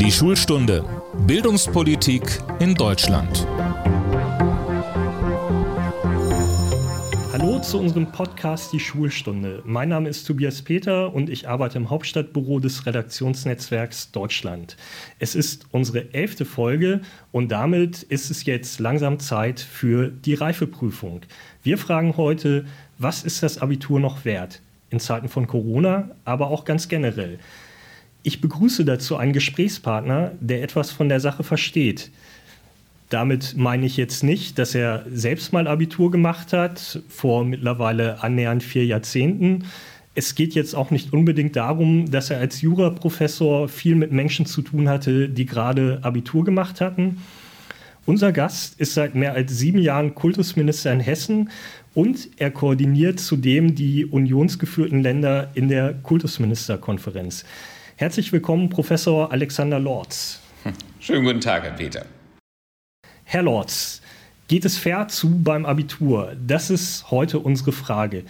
Die Schulstunde Bildungspolitik in Deutschland. Hallo zu unserem Podcast Die Schulstunde. Mein Name ist Tobias Peter und ich arbeite im Hauptstadtbüro des Redaktionsnetzwerks Deutschland. Es ist unsere elfte Folge und damit ist es jetzt langsam Zeit für die Reifeprüfung. Wir fragen heute, was ist das Abitur noch wert? In Zeiten von Corona, aber auch ganz generell. Ich begrüße dazu einen Gesprächspartner, der etwas von der Sache versteht. Damit meine ich jetzt nicht, dass er selbst mal Abitur gemacht hat, vor mittlerweile annähernd vier Jahrzehnten. Es geht jetzt auch nicht unbedingt darum, dass er als Juraprofessor viel mit Menschen zu tun hatte, die gerade Abitur gemacht hatten. Unser Gast ist seit mehr als sieben Jahren Kultusminister in Hessen und er koordiniert zudem die unionsgeführten Länder in der Kultusministerkonferenz. Herzlich willkommen, Professor Alexander Lorz. Schönen guten Tag, Herr Peter. Herr Lorz, geht es fair zu beim Abitur? Das ist heute unsere Frage.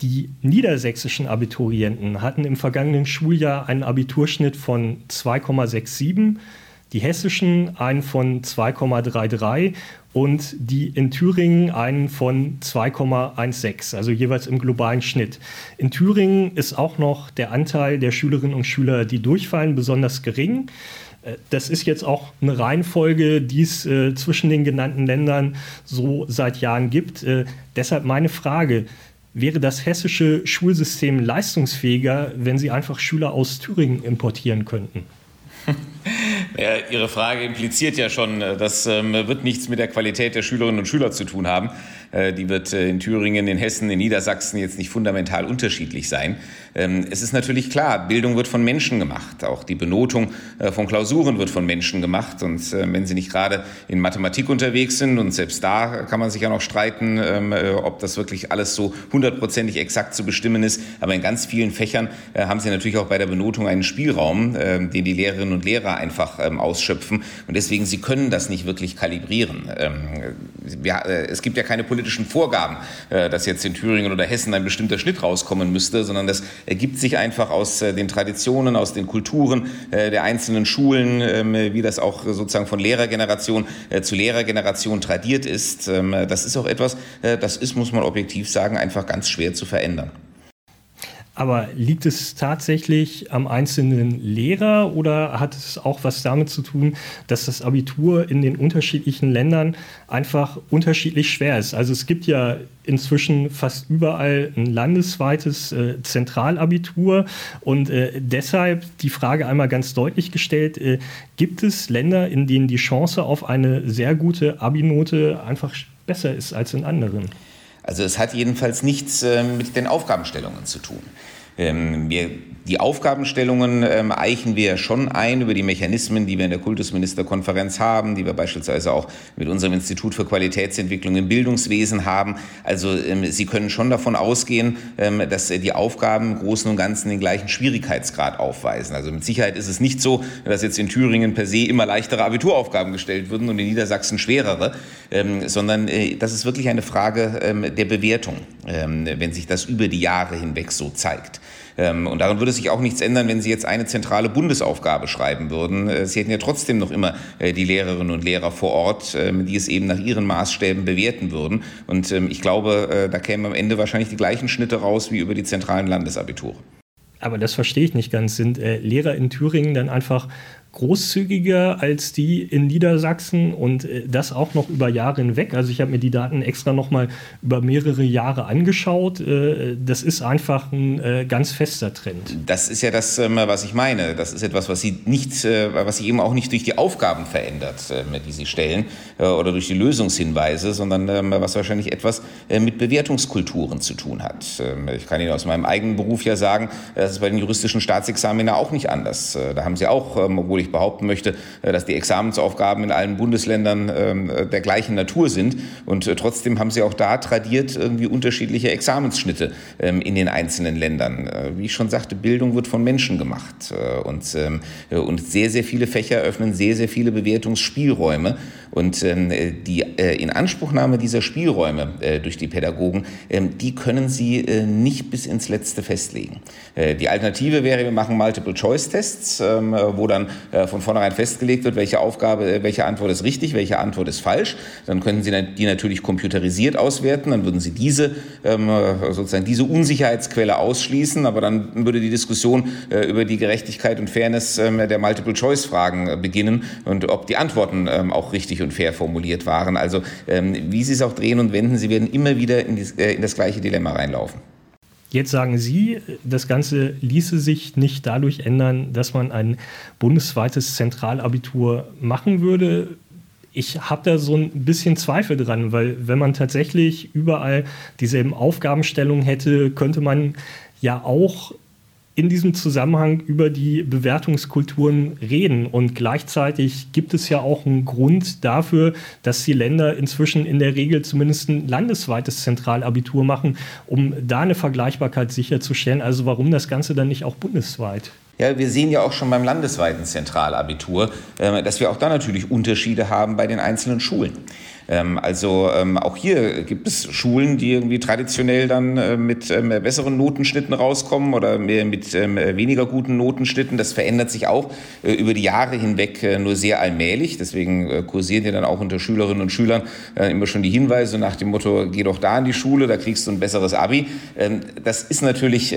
Die niedersächsischen Abiturienten hatten im vergangenen Schuljahr einen Abiturschnitt von 2,67, die hessischen einen von 2,33 und die in Thüringen einen von 2,16, also jeweils im globalen Schnitt. In Thüringen ist auch noch der Anteil der Schülerinnen und Schüler, die durchfallen, besonders gering. Äh, das ist jetzt auch eine Reihenfolge, die es äh, zwischen den genannten Ländern so seit Jahren gibt. Äh, deshalb meine Frage, wäre das hessische Schulsystem leistungsfähiger, wenn Sie einfach Schüler aus Thüringen importieren könnten? Ja, Ihre Frage impliziert ja schon, äh, das ähm, wird nichts mit der Qualität der Schülerinnen und Schüler zu tun haben. Äh, die wird äh, in Thüringen, in Hessen, in Niedersachsen jetzt nicht fundamental unterschiedlich sein. Ähm, es ist natürlich klar, Bildung wird von Menschen gemacht. Auch die Benotung äh, von Klausuren wird von Menschen gemacht. Und wenn Sie nicht gerade in Mathematik unterwegs sind, und selbst da kann man sich ja noch streiten, ähm, ob das wirklich alles so hundertprozentig exakt zu bestimmen ist. Aber in ganz vielen Fächern haben Sie natürlich auch bei der Benotung einen Spielraum, den die Lehrerinnen und Lehrer einfach ausschöpfen. Und deswegen, Sie können das nicht wirklich kalibrieren. Es gibt ja keine Politik politischen Vorgaben, äh, dass jetzt in Thüringen oder Hessen ein bestimmter Schnitt rauskommen müsste, sondern das ergibt sich einfach aus äh, den Traditionen, aus den Kulturen äh, der einzelnen Schulen, ähm, wie das auch sozusagen von Lehrergeneration zu Lehrergeneration tradiert ist. Ähm, das ist auch etwas, das ist, muss man objektiv sagen, einfach ganz schwer zu verändern. Aber liegt es tatsächlich am einzelnen Lehrer oder hat es auch was damit zu tun, dass das Abitur in den unterschiedlichen Ländern einfach unterschiedlich schwer ist? Also es gibt ja inzwischen fast überall ein landesweites äh, Zentralabitur und äh, deshalb die Frage einmal ganz deutlich gestellt, äh, gibt es Länder, in denen die Chance auf eine sehr gute Abinote einfach besser ist als in anderen? Also es hat jedenfalls nichts äh, mit den Aufgabenstellungen zu tun. Ähm, wir, die Aufgabenstellungen ähm, eichen wir schon ein über die Mechanismen, die wir in der Kultusministerkonferenz haben, die wir beispielsweise auch mit unserem Institut für Qualitätsentwicklung im Bildungswesen haben. Also ähm, Sie können schon davon ausgehen, ähm, dass die Aufgaben im Großen und Ganzen den gleichen Schwierigkeitsgrad aufweisen. Also mit Sicherheit ist es nicht so, dass jetzt in Thüringen per se immer leichtere Abituraufgaben gestellt würden und in Niedersachsen schwerere, ähm, sondern äh, das ist wirklich eine Frage ähm, der Bewertung, wenn sich das über die Jahre hinweg so zeigt. Ähm, und daran würde sich auch nichts ändern, wenn Sie jetzt eine zentrale Bundesaufgabe schreiben würden. Äh, Sie hätten ja trotzdem noch immer äh, die Lehrerinnen und Lehrer vor Ort, ähm, die es eben nach ihren Maßstäben bewerten würden. Und ähm, ich glaube, äh, da kämen am Ende wahrscheinlich die gleichen Schnitte raus wie über die zentralen Landesabiture. Aber das verstehe ich nicht ganz. Sind äh, Lehrer in Thüringen dann einfach großzügiger als die in Niedersachsen und äh, das auch noch über Jahre hinweg. Also ich habe mir die Daten extra noch mal über mehrere Jahre angeschaut. Äh, das ist einfach ein äh, ganz fester Trend. Das ist ja das, ähm, was ich meine. Das ist etwas, was Sie nicht, was Sie eben auch nicht durch die Aufgaben verändert, die Sie stellen oder durch die Lösungshinweise, sondern ähm, was wahrscheinlich etwas mit Bewertungskulturen zu tun hat. Ähm, ich kann Ihnen aus meinem eigenen Beruf ja sagen, das ist bei den juristischen Staatsexamina auch nicht anders. Da haben Sie auch, obwohl obwohl ich behaupten möchte, äh, dass die Examensaufgaben in allen Bundesländern ähm, äh, der gleichen Natur sind. Und äh, trotzdem haben sie auch da tradiert irgendwie unterschiedliche Examensschnitte ähm, in den einzelnen Ländern. Wie ich schon sagte, Bildung wird von Menschen gemacht. Und, ähm, und sehr, sehr viele Fächer öffnen sehr, sehr viele Bewertungsspielräume. Und die Inanspruchnahme dieser Spielräume durch die Pädagogen, die können sie nicht bis ins Letzte festlegen. Die Alternative wäre, wir machen Multiple-Choice-Tests, wo dann von vornherein festgelegt wird, welche Aufgabe, welche Antwort ist richtig, welche Antwort ist falsch. Dann könnten Sie die natürlich computerisiert auswerten, dann würden Sie diese sozusagen diese Unsicherheitsquelle ausschließen, aber dann würde die Diskussion über die Gerechtigkeit und Fairness der Multiple-Choice-Fragen beginnen und ob die Antworten auch richtig und fair formuliert waren. Also wie Sie es auch drehen und wenden, Sie werden immer wieder in, in das gleiche Dilemma reinlaufen. Jetzt sagen Sie, das Ganze ließe sich nicht dadurch ändern, dass man ein bundesweites Zentralabitur machen würde. Ich habe da so ein bisschen Zweifel dran, weil wenn man tatsächlich überall dieselben Aufgabenstellungen hätte, könnte man ja auch in diesem Zusammenhang über die Bewertungskulturen reden. Und gleichzeitig gibt es ja auch einen Grund dafür, dass die Länder inzwischen in der Regel zumindest ein landesweites Zentralabitur machen, um da eine Vergleichbarkeit sicherzustellen. Also warum das Ganze dann nicht auch bundesweit? Ja, wir sehen ja auch schon beim landesweiten Zentralabitur, äh, dass wir auch da natürlich Unterschiede haben bei den einzelnen Schulen. Ähm, also ähm, auch hier gibt es Schulen, die irgendwie traditionell dann äh, mit ähm, besseren Notenschnitten rauskommen oder mit weniger guten Notenschnitten. Das verändert sich auch äh, über die Jahre hinweg äh, nur sehr allmählich. Deswegen kursieren ja dann auch unter Schülerinnen und Schülern immer schon die Hinweise nach dem Motto, geh doch da in die Schule, da kriegst du ein besseres Abi. Das ist natürlich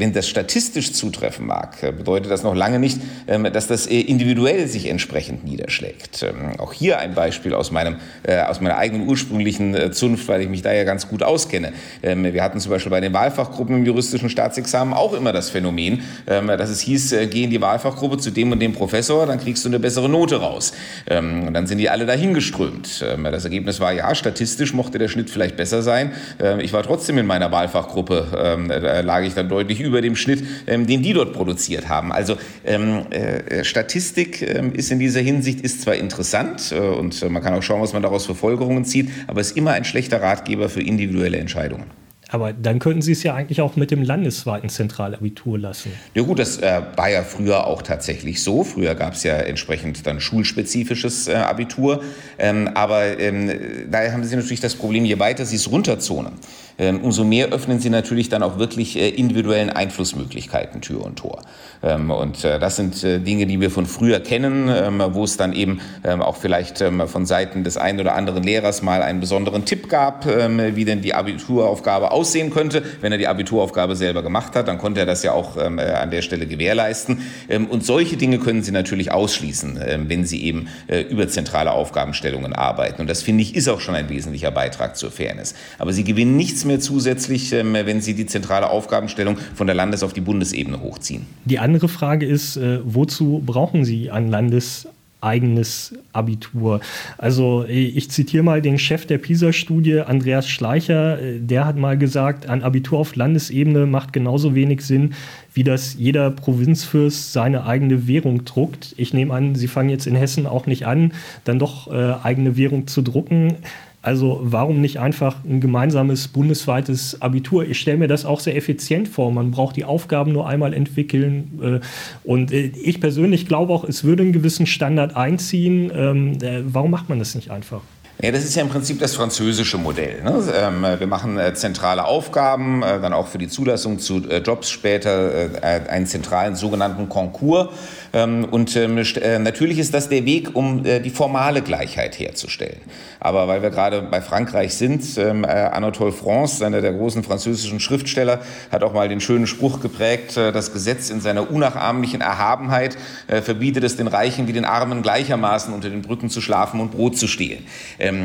wenn das statistisch zutreffen mag, äh, bedeutet das noch lange nicht, ähm, dass das äh, individuell sich entsprechend niederschlägt. Ähm, auch hier ein Beispiel aus, meinem, äh, aus meiner eigenen ursprünglichen Zunft, weil ich mich da ja ganz gut auskenne. Ähm, wir hatten zum Beispiel bei den Wahlfachgruppen im juristischen Staatsexamen auch immer das Phänomen, dass es hieß, geh in die Wahlfachgruppe zu dem und dem Professor, dann kriegst du eine bessere Note raus. Und dann sind die alle dahin geströmt. Das Ergebnis war, ja, statistisch mochte der Schnitt vielleicht besser sein. Ich war trotzdem in meiner Wahlfachgruppe, da lag ich dann deutlich über über dem Schnitt, ähm, den die dort produziert haben. Also ähm, äh, Statistik ähm, ist in dieser Hinsicht ist zwar interessant äh, und äh, man kann auch schauen, was man daraus für Folgerungen zieht, aber ist immer ein schlechter Ratgeber für individuelle Entscheidungen. Aber dann könnten Sie es ja eigentlich auch mit dem landesweiten Zentralabitur lassen. Ja gut, das äh, war ja früher auch tatsächlich so. Früher gab es ja entsprechend dann schulspezifisches äh, Abitur. Ähm, aber ähm, daher haben Sie natürlich das Problem, je weiter Sie es runterzonen, umso mehr öffnen Sie natürlich dann auch wirklich äh, individuellen Einflussmöglichkeiten Tür und Tor. Ähm, und äh, das sind äh, Dinge, die wir von früher kennen, ähm, wo es dann eben ähm, auch vielleicht von Seiten des einen oder anderen Lehrers mal einen besonderen Tipp gab, wie denn die Abituraufgabe aussehen könnte. Wenn er die Abituraufgabe selber gemacht hat, dann konnte er das ja auch an der Stelle gewährleisten. Und solche Dinge können Sie natürlich ausschließen, wenn Sie eben über zentrale Aufgabenstellungen arbeiten. Und das finde ich ist auch schon ein wesentlicher Beitrag zur Fairness. Aber Sie gewinnen nichts mehr zusätzlich, wenn Sie die zentrale Aufgabenstellung von der Landes- auf die Bundesebene hochziehen. Die andere Frage ist, äh, wozu brauchen Sie ein landeseigenes Abitur. Also äh, ich zitiere mal den Chef der PISA-Studie, Andreas Schleicher, äh, der hat mal gesagt, ein Abitur auf Landesebene macht genauso wenig Sinn, wie das jeder Provinzfürst seine eigene Währung druckt. Ich nehme an, Sie fangen jetzt in Hessen auch nicht an, dann doch eigene Währung zu drucken. Also warum nicht einfach ein gemeinsames bundesweites Abitur? Ich stelle mir das auch sehr effizient vor. Man braucht die Aufgaben nur einmal entwickeln. Äh, und äh, ich persönlich glaube auch, es würde einen gewissen Standard einziehen. Ähm, äh, warum macht man das nicht einfach? Ja, das ist ja im Prinzip das französische Modell. Ne? Ähm, wir machen zentrale Aufgaben, dann auch für die Zulassung zu Jobs später einen zentralen sogenannten Konkurs. Ähm, und ähm, äh, natürlich ist das der Weg, um äh, die formale Gleichheit herzustellen. Aber weil wir gerade bei Frankreich sind, ähm, äh, Anatole France, einer der großen französischen Schriftsteller, hat auch mal den schönen Spruch geprägt, das Gesetz in seiner unnachahmlichen Erhabenheit verbietet es den Reichen wie den Armen gleichermaßen unter den Brücken zu schlafen und Brot zu stehlen.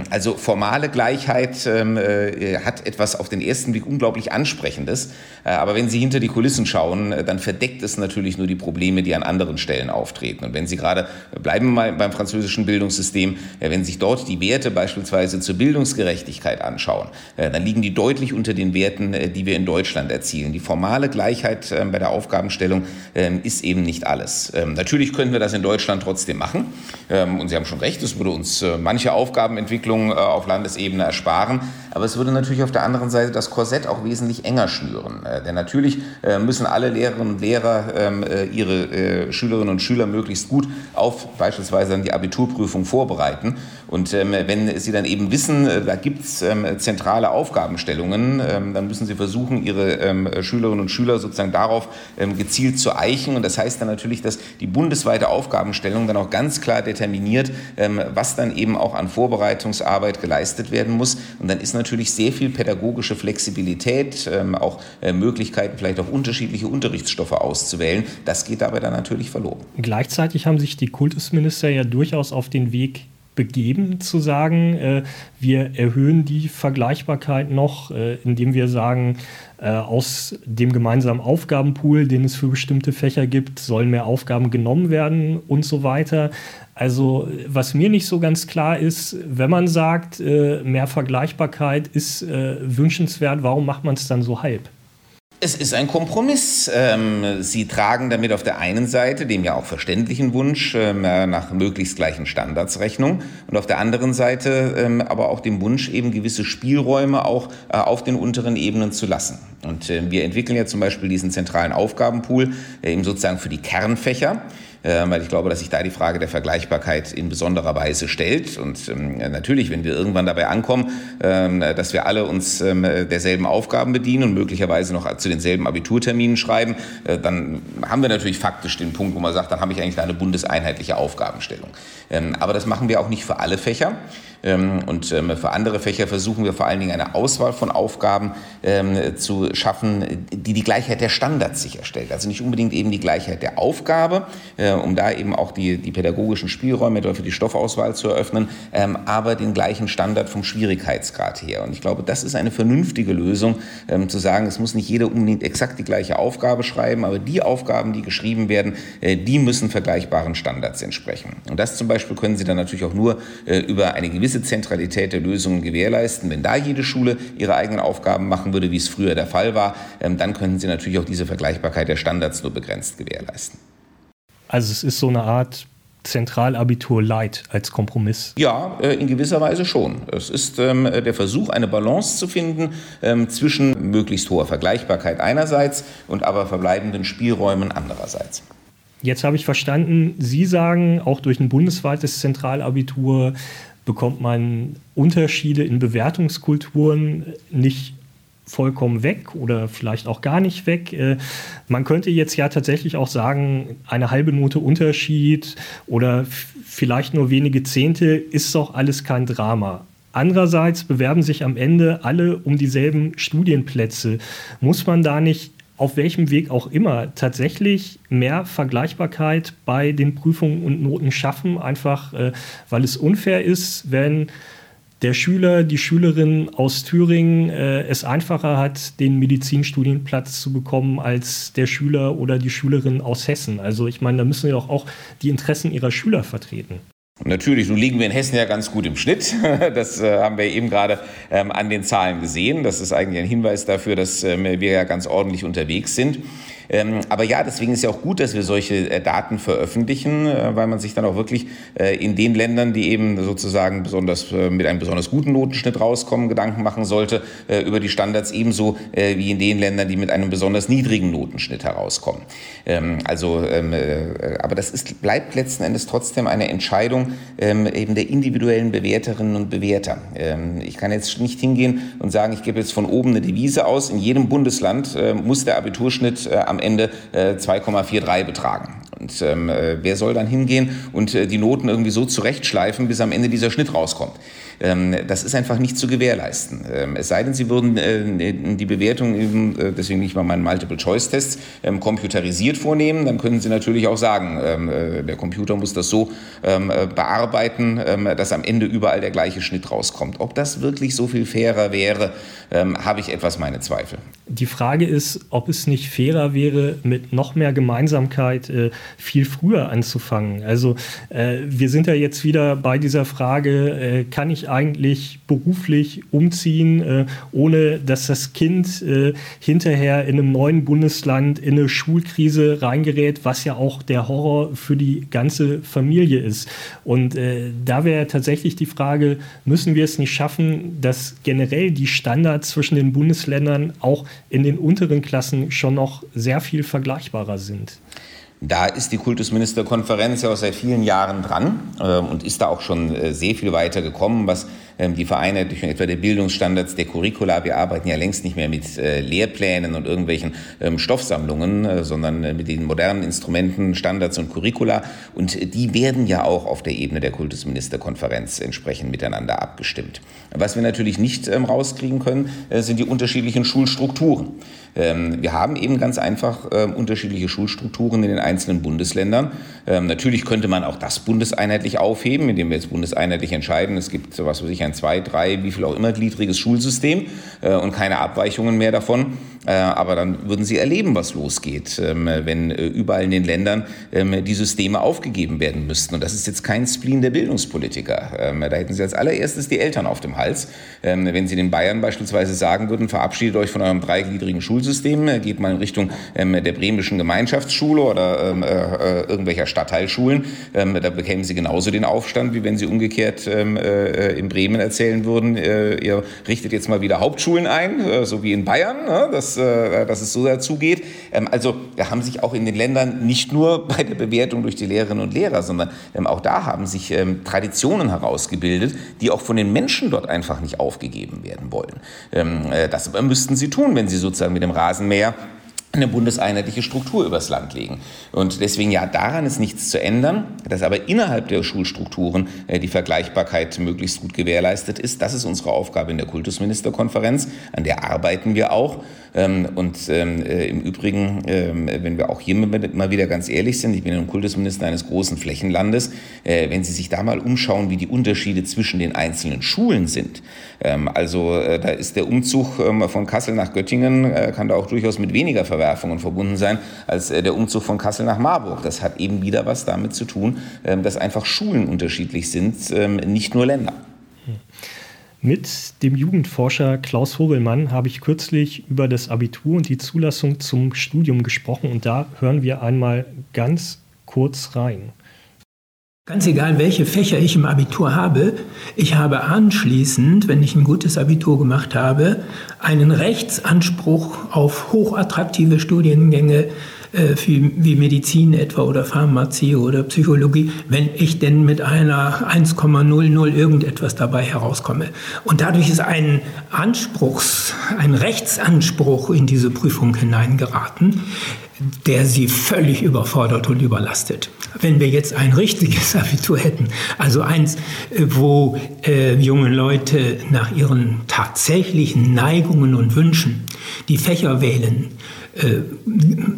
Also formale Gleichheit hat etwas auf den ersten Blick unglaublich Ansprechendes. Aber wenn Sie hinter die Kulissen schauen, dann verdeckt es natürlich nur die Probleme, die an anderen Stellen Stellen auftreten. Und wenn Sie gerade, bleiben wir mal beim französischen Bildungssystem, wenn sich dort die Werte beispielsweise zur Bildungsgerechtigkeit anschauen, dann liegen die deutlich unter den Werten, äh, die wir in Deutschland erzielen. Die formale Gleichheit ähm, bei der Aufgabenstellung ähm, ist eben nicht alles. Ähm, natürlich können wir das in Deutschland trotzdem machen. Und Sie haben schon recht, es würde uns äh, manche Aufgabenentwicklung äh, auf Landesebene ersparen. Aber es würde natürlich auf der anderen Seite das Korsett auch wesentlich enger schnüren. Denn natürlich müssen alle Lehrerinnen und Lehrer ihre Schülerinnen Schülerinnen und Schüler möglichst gut auf beispielsweise dann die Abiturprüfung vorbereiten. Und ähm, wenn Sie dann eben wissen, äh, da gibt es ähm, zentrale Aufgabenstellungen, ähm, dann müssen Sie versuchen, Ihre ähm, Schülerinnen und Schüler sozusagen darauf ähm, gezielt zu eichen. Und das heißt dann natürlich, dass die bundesweite Aufgabenstellung dann auch ganz klar determiniert, ähm, was dann eben auch an Vorbereitungsarbeit geleistet werden muss. Und dann ist natürlich sehr viel pädagogische Flexibilität, auch äh, Möglichkeiten, vielleicht auch unterschiedliche Unterrichtsstoffe auszuwählen. Das geht dabei dann natürlich verloren. Gleichzeitig haben sich die Kultusminister ja durchaus auf den Weg begeben, zu sagen, äh, wir erhöhen die Vergleichbarkeit noch, äh, indem wir sagen, äh, aus dem gemeinsamen Aufgabenpool, den es für bestimmte Fächer gibt, sollen mehr Aufgaben genommen werden und so weiter. Also was mir nicht so ganz klar ist, wenn man sagt, äh, mehr Vergleichbarkeit ist äh, wünschenswert, warum macht man es dann so halb? Es ist ein Kompromiss. Ähm, Sie tragen damit auf der einen Seite dem ja auch verständlichen Wunsch ähm, nach möglichst gleichen Standards Rechnung und auf der anderen Seite ähm, aber auch dem Wunsch, eben gewisse Spielräume auch äh, auf den unteren Ebenen zu lassen. Und wir entwickeln ja zum Beispiel diesen zentralen Aufgabenpool äh, eben sozusagen für die Kernfächer. Ähm, weil ich glaube, dass sich da die Frage der Vergleichbarkeit in besonderer Weise stellt. Und ähm, natürlich, wenn wir irgendwann dabei ankommen, ähm, dass wir alle uns derselben Aufgaben bedienen und möglicherweise noch zu denselben Abiturterminen schreiben, äh, dann haben wir natürlich faktisch den Punkt, wo man sagt, dann habe ich eigentlich eine bundeseinheitliche Aufgabenstellung. aber das machen wir auch nicht für alle Fächer. Und für andere Fächer versuchen wir vor allen Dingen eine Auswahl von Aufgaben zu schaffen, die die Gleichheit der Standards sicherstellt. Also nicht unbedingt eben die Gleichheit der Aufgabe, äh, um da eben auch die, die pädagogischen Spielräume für die Stoffauswahl zu eröffnen, aber den gleichen Standard vom Schwierigkeitsgrad her. Und ich glaube, das ist eine vernünftige Lösung, zu sagen, es muss nicht jeder unbedingt exakt die gleiche Aufgabe schreiben, aber die Aufgaben, die geschrieben werden, äh, die müssen vergleichbaren Standards entsprechen. Und das zum Beispiel können Sie dann natürlich auch nur äh, über eine gewisse gewisse Zentralität der Lösungen gewährleisten. Wenn da jede Schule ihre eigenen Aufgaben machen würde, wie es früher der Fall war, ähm, dann könnten sie natürlich auch diese Vergleichbarkeit der Standards nur begrenzt gewährleisten. Also es ist so eine Art Zentralabitur Light als Kompromiss? Ja, äh, in gewisser Weise schon. Es ist ähm, der Versuch, eine Balance zu finden ähm, zwischen möglichst hoher Vergleichbarkeit einerseits und aber verbleibenden Spielräumen andererseits. Jetzt habe ich verstanden, Sie sagen, auch durch ein bundesweites Zentralabitur bekommt man Unterschiede in Bewertungskulturen nicht vollkommen weg oder vielleicht auch gar nicht weg. Äh, man könnte jetzt ja tatsächlich auch sagen, eine halbe Note Unterschied oder vielleicht nur wenige Zehnte ist doch alles kein Drama. Andererseits bewerben sich am Ende alle um dieselben Studienplätze. Muss man da nicht auf welchem Weg auch immer tatsächlich mehr Vergleichbarkeit bei den Prüfungen und Noten schaffen, einfach äh, weil es unfair ist, wenn der Schüler, die Schülerin aus Thüringen äh, es einfacher hat, den Medizinstudienplatz zu bekommen als der Schüler oder die Schülerin aus Hessen. Also ich meine, da müssen wir doch auch die Interessen ihrer Schüler vertreten. Natürlich, nun liegen wir in Hessen ja ganz gut im Schnitt. Das äh, haben wir eben gerade ähm, an den Zahlen gesehen. Das ist eigentlich ein Hinweis dafür, dass ähm, wir ja ganz ordentlich unterwegs sind. Ähm, aber ja, deswegen ist ja auch gut, dass wir solche äh, Daten veröffentlichen, äh, weil man sich dann auch wirklich äh, in den Ländern, die eben sozusagen besonders mit einem besonders guten Notenschnitt rauskommen, Gedanken machen sollte über die Standards ebenso wie in den Ländern, die mit einem besonders niedrigen Notenschnitt herauskommen. Ähm, also, ähm, aber das ist, bleibt letzten Endes trotzdem eine Entscheidung eben der individuellen Bewerterinnen und Bewerter. Ich kann jetzt nicht hingehen und sagen, ich gebe jetzt von oben eine Devise aus. In jedem Bundesland muss der Abiturschnitt am am Ende äh, 2,43 betragen. Und ähm, äh, wer soll dann hingehen und äh, die Noten irgendwie so zurechtschleifen, bis am Ende dieser Schnitt rauskommt? Ähm, das ist einfach nicht zu gewährleisten. Ähm, es sei denn, Sie würden äh, die Bewertung, eben, äh, deswegen nicht mal meinen Multiple-Choice-Test, ähm, computerisiert vornehmen, dann können Sie natürlich auch sagen, äh, der Computer muss das so bearbeiten, dass am Ende überall der gleiche Schnitt rauskommt. Ob das wirklich so viel fairer wäre, habe ich etwas meine Zweifel. Die Frage ist, ob es nicht fairer wäre, mit noch mehr Gemeinsamkeit viel früher anzufangen. Also wir sind ja jetzt wieder bei dieser Frage, kann ich eigentlich beruflich umziehen, äh, ohne dass das Kind äh, hinterher in einem neuen Bundesland in eine Schulkrise reingerät, was ja auch der Horror für die ganze Familie ist. Und äh, da wäre tatsächlich die Frage, müssen wir es nicht schaffen, dass generell die Standards zwischen den Bundesländern auch in den unteren Klassen schon noch sehr viel vergleichbarer sind? Da ist die Kultusministerkonferenz ja auch seit vielen Jahren dran äh, und ist da auch schon äh, sehr viel weiter gekommen, was ähm, die Vereinheitlichung etwa der Bildungsstandards, der Curricula. Wir arbeiten ja längst nicht mehr mit äh, Lehrplänen und irgendwelchen ähm, Stoffsammlungen, äh, sondern äh, mit den modernen Instrumenten, Standards und Curricula. Und die werden ja auch auf der Ebene der Kultusministerkonferenz entsprechend miteinander abgestimmt. Was wir natürlich nicht ähm, rauskriegen können, sind die unterschiedlichen Schulstrukturen. Wir haben eben ganz einfach unterschiedliche Schulstrukturen in den einzelnen Bundesländern. Natürlich könnte man auch das bundeseinheitlich aufheben, indem wir jetzt bundeseinheitlich entscheiden, es gibt, was weiß ich, ein zwei, drei, wie viel auch immer gliedriges Schulsystem äh, und keine Abweichungen mehr davon. Äh, aber dann würden Sie erleben, was losgeht, wenn äh, überall in den Ländern die Systeme aufgegeben werden müssten. Und das ist jetzt kein Spleen der Bildungspolitiker. Da hätten Sie als allererstes die Eltern auf dem Hals. Wenn Sie den Bayern beispielsweise sagen würden, verabschiedet euch von eurem dreigliedrigen Schulsystem, äh, geht mal in Richtung ähm, der bremischen Gemeinschaftsschule oder ähm, irgendwelcher Stadtteilschulen. Ähm, da bekämen sie genauso den Aufstand, wie wenn sie umgekehrt ähm, in Bremen erzählen würden, ihr richtet jetzt mal wieder Hauptschulen ein, so wie in Bayern, ne? Dass, dass es so dazu geht. Ähm, also da haben sich auch in den Ländern nicht nur bei der Bewertung durch die Lehrerinnen und Lehrer, sondern ähm, auch da haben sich Traditionen herausgebildet, die auch von den Menschen dort einfach nicht aufgegeben werden wollen. das müssten sie tun, wenn sie sozusagen mit dem Rasenmäher eine bundeseinheitliche Struktur übers Land legen. Und deswegen ja, daran ist nichts zu ändern, dass aber innerhalb der Schulstrukturen äh, die Vergleichbarkeit möglichst gut gewährleistet ist. Das ist unsere Aufgabe in der Kultusministerkonferenz, an der arbeiten wir auch. Ähm, und ähm, äh, im Übrigen, ähm, wenn wir auch hier mal wieder ganz ehrlich sind, ich bin ein Kultusminister eines großen Flächenlandes, äh, wenn Sie sich da mal umschauen, wie die Unterschiede zwischen den einzelnen Schulen sind. Also da ist der Umzug von Kassel nach Göttingen, kann da auch durchaus mit weniger Verwerfungen verbunden sein, als der Umzug von Kassel nach Marburg. Das hat eben wieder was damit zu tun, dass einfach Schulen unterschiedlich sind, nicht nur Länder. Hm. Mit dem Jugendforscher Klaus Vogelmann habe ich kürzlich über das Abitur und die Zulassung zum Studium gesprochen und da hören wir einmal ganz kurz rein. Ganz egal, welche Fächer ich im Abitur habe, ich habe anschließend, wenn ich ein gutes Abitur gemacht habe, einen Rechtsanspruch auf hochattraktive Studiengänge äh, wie Medizin etwa oder Pharmazie oder Psychologie, wenn ich denn mit einer 1,00 irgendetwas dabei herauskomme. Und dadurch ist ein Anspruchs, ein Rechtsanspruch in diese Prüfung hineingeraten, der sie völlig überfordert und überlastet. Wenn wir jetzt ein richtiges Abitur hätten, also eins, äh, wo äh, junge Leute nach ihren tatsächlichen Neigungen und Wünschen die Fächer wählen, äh,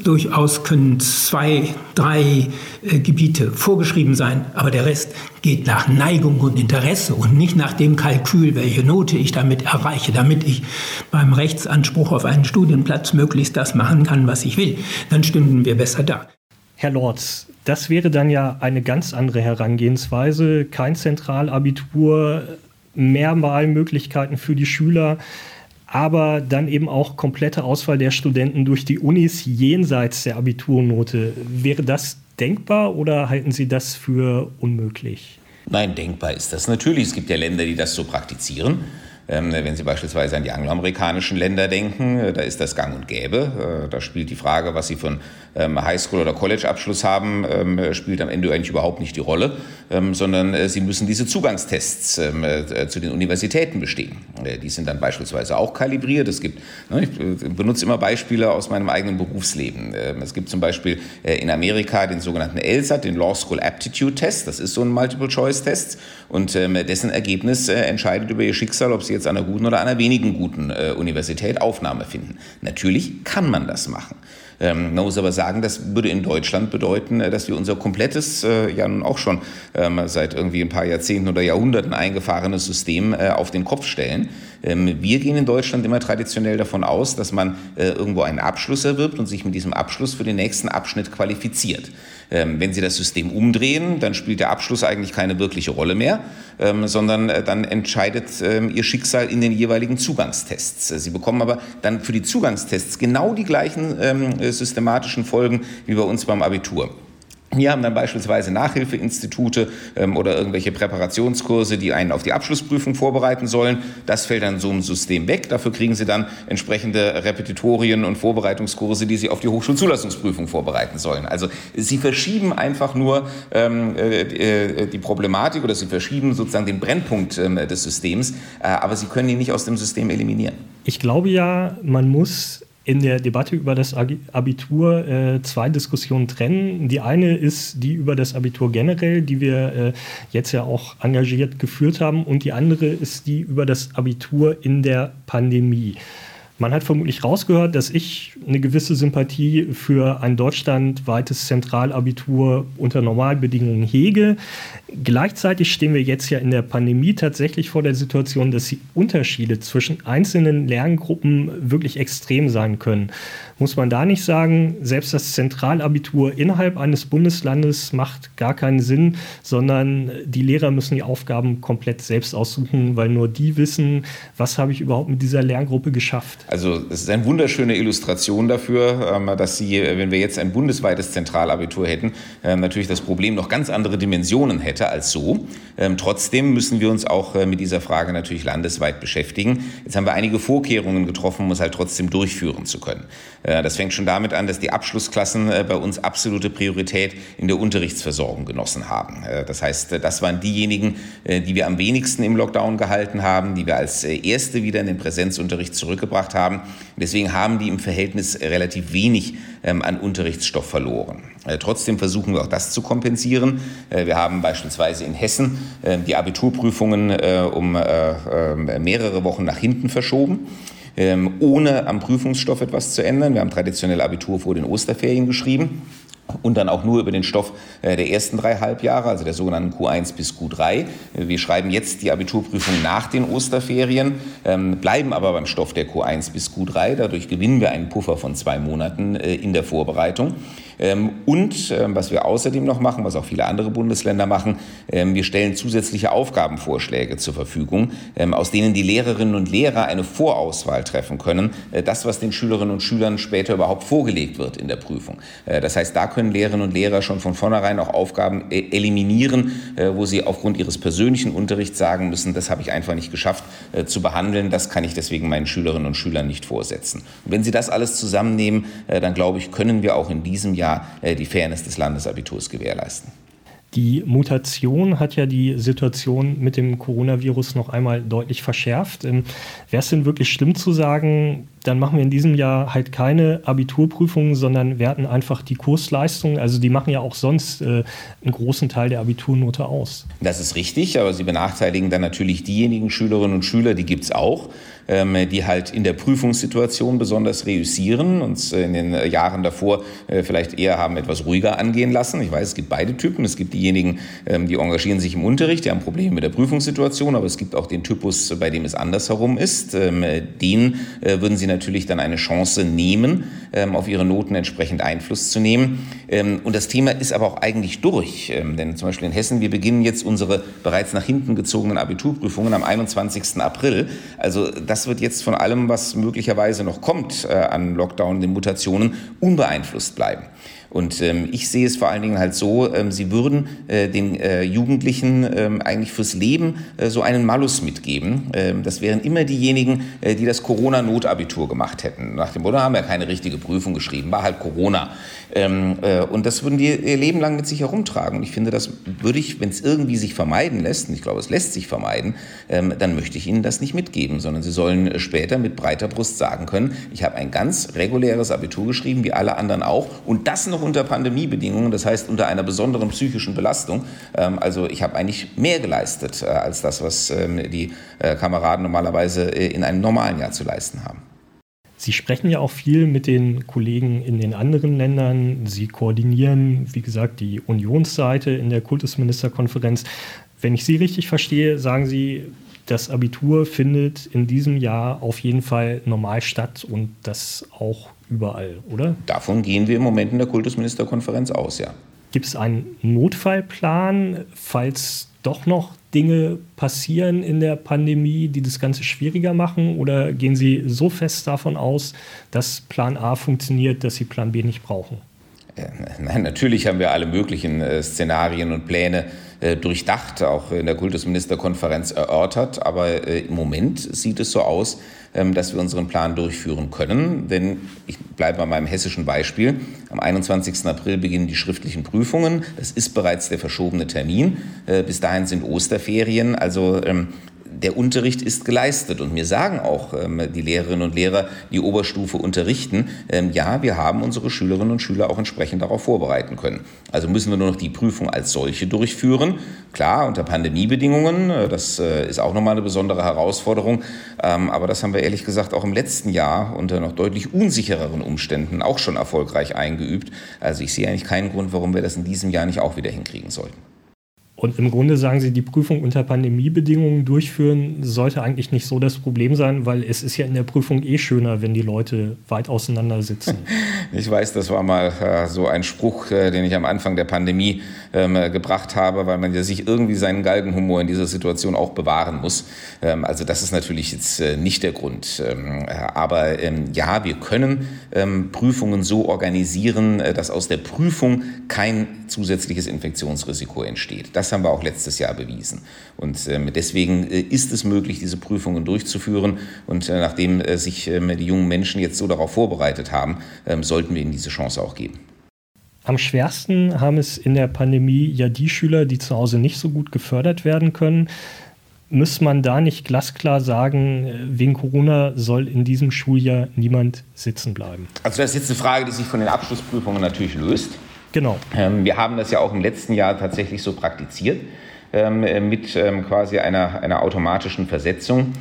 durchaus können zwei, drei äh, Gebiete vorgeschrieben sein, aber der Rest geht nach Neigung und Interesse und nicht nach dem Kalkül, welche Note ich damit erreiche, damit ich beim Rechtsanspruch auf einen Studienplatz möglichst das machen kann, was ich will. Dann stünden wir besser da. Herr Lorz, das wäre dann ja eine ganz andere Herangehensweise. Kein Zentralabitur, mehr Wahlmöglichkeiten für die Schüler aber dann eben auch komplette Auswahl der Studenten durch die Unis jenseits der Abiturnote. Wäre das denkbar oder halten Sie das für unmöglich? Nein, denkbar ist das natürlich. Es gibt ja Länder, die das so praktizieren. Ähm, wenn Sie beispielsweise an die angloamerikanischen Länder denken, äh, da ist das gang und gäbe. Äh, da spielt die Frage, was Sie von ähm, Highschool- oder College-Abschluss haben, ähm, spielt am Ende eigentlich überhaupt nicht die Rolle, sondern äh, Sie müssen diese Zugangstests zu den Universitäten bestehen. Die sind dann beispielsweise auch kalibriert. Es gibt, ne, ich benutze immer Beispiele aus meinem eigenen Berufsleben. Es gibt zum Beispiel in Amerika den sogenannten LSAT, den Law School Aptitude Test. Das ist so ein Multiple-Choice-Test und dessen Ergebnis entscheidet über Ihr Schicksal, ob Sie jetzt an einer guten oder einer wenigen guten äh, Universität Aufnahme finden. Natürlich kann man das machen. Ähm, man muss aber sagen, das würde in Deutschland bedeuten, äh, dass wir unser komplettes, äh, ja nun auch schon ähm, seit irgendwie ein paar Jahrzehnten oder Jahrhunderten eingefahrenes System äh, auf den Kopf stellen. Ähm, wir gehen in Deutschland immer traditionell davon aus, dass man äh, irgendwo einen Abschluss erwirbt und sich mit diesem Abschluss für den nächsten Abschnitt qualifiziert. Ähm, wenn Sie das System umdrehen, dann spielt der Abschluss eigentlich keine wirkliche Rolle mehr, ähm, sondern äh, dann entscheidet Ihr Schicksal in den jeweiligen Zugangstests. Sie bekommen aber dann für die Zugangstests genau die gleichen systematischen Folgen wie bei uns beim Abitur. Hier haben dann beispielsweise Nachhilfeinstitute ähm, oder irgendwelche Präparationskurse, die einen auf die Abschlussprüfung vorbereiten sollen. Das fällt dann so im System weg. Dafür kriegen Sie dann entsprechende Repetitorien und Vorbereitungskurse, die Sie auf die Hochschulzulassungsprüfung vorbereiten sollen. Also Sie verschieben einfach nur ähm, äh, äh die Problematik oder Sie verschieben sozusagen den Brennpunkt äh, des Systems, äh, aber Sie können ihn nicht aus dem System eliminieren. Ich glaube ja, man muss in der Debatte über das Abitur äh, zwei Diskussionen trennen. Die eine ist die über das Abitur generell, die wir äh, jetzt ja auch engagiert geführt haben, und die andere ist die über das Abitur in der Pandemie. Man hat vermutlich rausgehört, dass ich eine gewisse Sympathie für ein deutschlandweites Zentralabitur unter Normalbedingungen hege. Gleichzeitig stehen wir jetzt ja in der Pandemie tatsächlich vor der Situation, dass die Unterschiede zwischen einzelnen Lerngruppen wirklich extrem sein können. Muss man da nicht sagen, selbst das Zentralabitur innerhalb eines Bundeslandes macht gar keinen Sinn, sondern die Lehrer müssen die Aufgaben komplett selbst aussuchen, weil nur die wissen, was habe ich überhaupt mit dieser Lerngruppe geschafft. Also es ist eine wunderschöne Illustration dafür, ähm, dass Sie, wenn wir jetzt ein bundesweites Zentralabitur hätten, ähm, natürlich das Problem noch ganz andere Dimensionen hätte als so. Ähm, trotzdem müssen wir uns auch äh, mit dieser Frage natürlich landesweit beschäftigen. Jetzt haben wir einige Vorkehrungen getroffen, um es halt trotzdem durchführen zu können. Äh, das fängt schon damit an, dass die Abschlussklassen äh, bei uns absolute Priorität in der Unterrichtsversorgung genossen haben. Äh, das heißt, äh, das waren diejenigen, äh, die wir am wenigsten im Lockdown gehalten haben, die wir als erste wieder in den Präsenzunterricht zurückgebracht haben. Deswegen haben die im Verhältnis relativ wenig ähm, an Unterrichtsstoff verloren. Trotzdem versuchen wir auch das zu kompensieren. Wir haben beispielsweise in Hessen äh, die Abiturprüfungen äh, um äh, mehrere Wochen nach hinten verschoben ähm, ohne am Prüfungsstoff etwas zu ändern. Wir haben traditionell Abitur vor den Osterferien geschrieben und dann auch nur über den Stoff der ersten drei Halbjahre, also der sogenannten Q1 bis Q3. Wir schreiben jetzt die Abiturprüfung nach den Osterferien, ähm, bleiben aber beim Stoff der Q1 bis Q3. Dadurch gewinnen wir einen Puffer von zwei Monaten in der Vorbereitung. Ähm, und ähm, was wir außerdem noch machen, was auch viele andere Bundesländer machen, ähm, wir stellen zusätzliche Aufgabenvorschläge zur Verfügung, aus denen die Lehrerinnen und Lehrer eine Vorauswahl treffen können. Äh, das, was den Schülerinnen und Schülern später überhaupt vorgelegt wird in der Prüfung. Äh, das heißt, da können Lehrerinnen und Lehrer schon von vornherein auch Aufgaben äh, eliminieren, wo sie aufgrund ihres persönlichen Unterrichts sagen müssen, das habe ich einfach nicht geschafft zu behandeln, das kann ich deswegen meinen Schülerinnen und Schülern nicht vorsetzen. Und wenn Sie das alles zusammennehmen, dann glaube ich, können wir auch in diesem Jahr Jahr äh, die Fairness des Landesabiturs gewährleisten. Die Mutation hat ja die Situation mit dem Coronavirus noch einmal deutlich verschärft. Ähm, Wäre es denn wirklich schlimm zu sagen, dann machen wir in diesem Jahr halt keine Abiturprüfungen, sondern werten einfach die Kursleistung. Also die machen ja auch sonst äh, einen großen Teil der Abiturnote aus. Das ist richtig, aber sie benachteiligen dann natürlich diejenigen Schülerinnen und Schüler, die gibt es auch, ähm, die halt in der Prüfungssituation besonders reüssieren und in den Jahren davor äh, vielleicht eher haben etwas ruhiger angehen lassen. Ich weiß, es gibt beide Typen. Es gibt diejenigen, ähm, die engagieren sich im Unterricht, die haben Probleme mit der Prüfungssituation, aber es gibt auch den Typus, bei dem es andersherum ist. Ähm, den äh, würden sie natürlich dann eine Chance nehmen, auf ihre Noten entsprechend Einfluss zu nehmen. Und das Thema ist aber auch eigentlich durch. Denn zum Beispiel in Hessen, wir beginnen jetzt unsere bereits nach hinten gezogenen Abiturprüfungen am 21. April. Also das das wird jetzt von allem, was möglicherweise noch kommt äh, an Lockdown, den Mutationen, unbeeinflusst bleiben. Und ähm, ich sehe es vor allen Dingen halt so, ähm, sie würden äh, den äh, Jugendlichen ähm, eigentlich fürs Leben äh, so einen Malus mitgeben. Ähm, das wären immer diejenigen, äh, die das Corona-Notabitur gemacht hätten. Nach dem Motto haben wir keine richtige Prüfung geschrieben, war halt Corona. Ähm, äh, und das würden die ihr Leben lang mit sich herumtragen. Und ich finde, das würde ich, wenn es irgendwie sich vermeiden lässt, und ich glaube, es lässt sich vermeiden, ähm, dann möchte ich ihnen das nicht mitgeben, sondern sie sollen äh, später mit breiter Brust sagen können, ich habe ein ganz reguläres Abitur geschrieben, wie alle anderen auch, und das noch unter Pandemiebedingungen, das heißt unter einer besonderen psychischen Belastung. Ähm, also ich habe eigentlich mehr geleistet äh, als das, was ähm, die äh, Kameraden normalerweise äh, in einem normalen Jahr zu leisten haben. Sie sprechen ja auch viel mit den Kollegen in den anderen Ländern. Sie koordinieren, wie gesagt, die Unionsseite in der Kultusministerkonferenz. Wenn ich Sie richtig verstehe, sagen Sie, das Abitur findet in diesem Jahr auf jeden Fall normal statt und das auch überall, oder? Davon gehen wir im Moment in der Kultusministerkonferenz aus, ja. Gibt es einen Notfallplan, falls doch noch Dinge passieren in der Pandemie, die das Ganze schwieriger machen? Oder gehen Sie so fest davon aus, dass Plan A funktioniert, dass Sie Plan B nicht brauchen? Nein, natürlich haben wir alle möglichen äh, Szenarien und Pläne äh, durchdacht, auch in der Kultusministerkonferenz erörtert. Aber äh, im Moment sieht es so aus, ähm, dass wir unseren Plan durchführen können. Denn ich bleibe bei meinem hessischen Beispiel. Am 21. April beginnen die schriftlichen Prüfungen. Das ist bereits der verschobene Termin. Bis dahin sind Osterferien. Also ähm, der Unterricht ist geleistet. Und mir sagen auch ähm, die Lehrerinnen und Lehrer, die Oberstufe unterrichten, ähm, ja, wir haben unsere Schülerinnen und Schüler auch entsprechend darauf vorbereiten können. Also müssen wir nur noch die Prüfung als solche durchführen. Klar, unter Pandemiebedingungen, äh, das äh, ist auch nochmal eine besondere Herausforderung. Ähm, aber das haben wir ehrlich gesagt auch im letzten Jahr unter noch deutlich unsichereren Umständen auch schon erfolgreich eingeübt. Also ich sehe eigentlich keinen Grund, warum wir das in diesem Jahr nicht auch wieder hinkriegen sollten. Und im Grunde sagen Sie, die Prüfung unter Pandemiebedingungen durchführen sollte eigentlich nicht so das Problem sein, weil es ist ja in der Prüfung eh schöner, wenn die Leute weit auseinander sitzen. Ich weiß, das war mal äh, so ein Spruch, äh, den ich am Anfang der Pandemie ähm, gebracht habe, weil man ja sich irgendwie seinen Galgenhumor in dieser Situation auch bewahren muss. Ähm, also das ist natürlich jetzt äh, nicht der Grund. Ähm, aber ähm, ja, wir können ähm, Prüfungen so organisieren, äh, dass aus der Prüfung kein zusätzliches Infektionsrisiko entsteht. Das haben wir auch letztes Jahr bewiesen. Und ähm, deswegen äh, ist es möglich, diese Prüfungen durchzuführen. Und äh, nachdem äh, sich ähm, die jungen Menschen jetzt so darauf vorbereitet haben, ähm, sollten wir ihnen diese Chance auch geben. Am schwersten haben es in der Pandemie ja die Schüler, die zu Hause nicht so gut gefördert werden können. Muss man da nicht glasklar sagen, wegen Corona soll in diesem Schuljahr niemand sitzen bleiben? Also das ist jetzt eine Frage, die sich von den Abschlussprüfungen natürlich löst. Genau. Ähm, wir haben das ja auch im letzten Jahr tatsächlich so praktiziert ähm, mit ähm, quasi einer, einer automatischen Versetzung.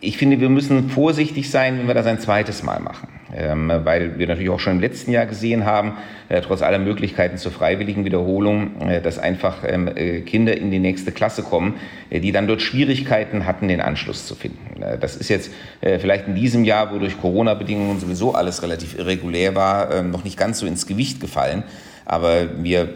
Ich finde, wir müssen vorsichtig sein, wenn wir das ein zweites Mal machen. Ähm, weil wir natürlich auch schon im letzten Jahr gesehen haben, äh, trotz aller Möglichkeiten zur freiwilligen Wiederholung, äh, dass einfach ähm, äh, Kinder in die nächste Klasse kommen, äh, die dann dort Schwierigkeiten hatten, den Anschluss zu finden. Äh, das ist jetzt äh, vielleicht in diesem Jahr, wo durch Corona-Bedingungen sowieso alles relativ irregulär war, ähm, noch nicht ganz so ins Gewicht gefallen. Aber wir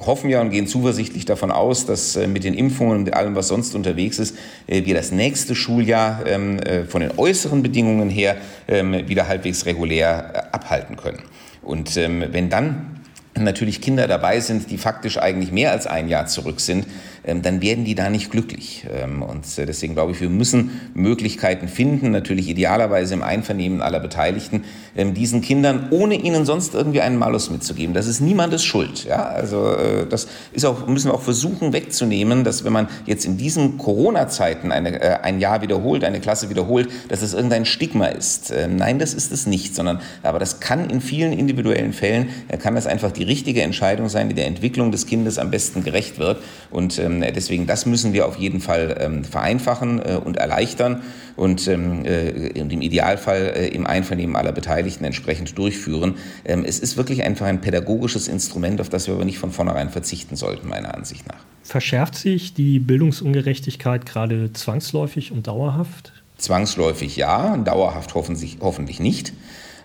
hoffen ja und gehen zuversichtlich davon aus, dass äh, mit den Impfungen und allem, was sonst unterwegs ist, äh, wir das nächste Schuljahr ähm, äh, von den äußeren Bedingungen her ähm, wieder halbwegs regulär abhalten können. Und ähm, wenn dann natürlich Kinder dabei sind, die faktisch eigentlich mehr als ein Jahr zurück sind, dann werden die da nicht glücklich. Ähm, und äh, deswegen glaube ich, wir müssen Möglichkeiten finden, natürlich idealerweise im Einvernehmen aller Beteiligten, ähm, diesen Kindern, ohne ihnen sonst irgendwie einen Malus mitzugeben. Das ist niemandes Schuld. Ja? Also äh, das ist auch, müssen wir auch versuchen wegzunehmen, dass wenn man jetzt in diesen Corona-Zeiten äh, ein Jahr wiederholt, eine Klasse wiederholt, dass es irgendein Stigma ist. Nein, das ist es nicht, sondern aber das kann in vielen individuellen Fällen, kann das einfach die richtige Entscheidung sein, die der Entwicklung des Kindes am besten gerecht wird. Und ähm, deswegen, das müssen wir auf jeden Fall ähm, vereinfachen äh, und erleichtern und ähm, äh, im Idealfall äh, im Einvernehmen aller Beteiligten entsprechend durchführen. Es ist wirklich einfach ein pädagogisches Instrument, auf das wir aber nicht von vornherein verzichten sollten, meiner Ansicht nach. Verschärft sich die Bildungsungerechtigkeit gerade zwangsläufig und dauerhaft? Zwangsläufig ja, dauerhaft hoffentlich, hoffentlich nicht.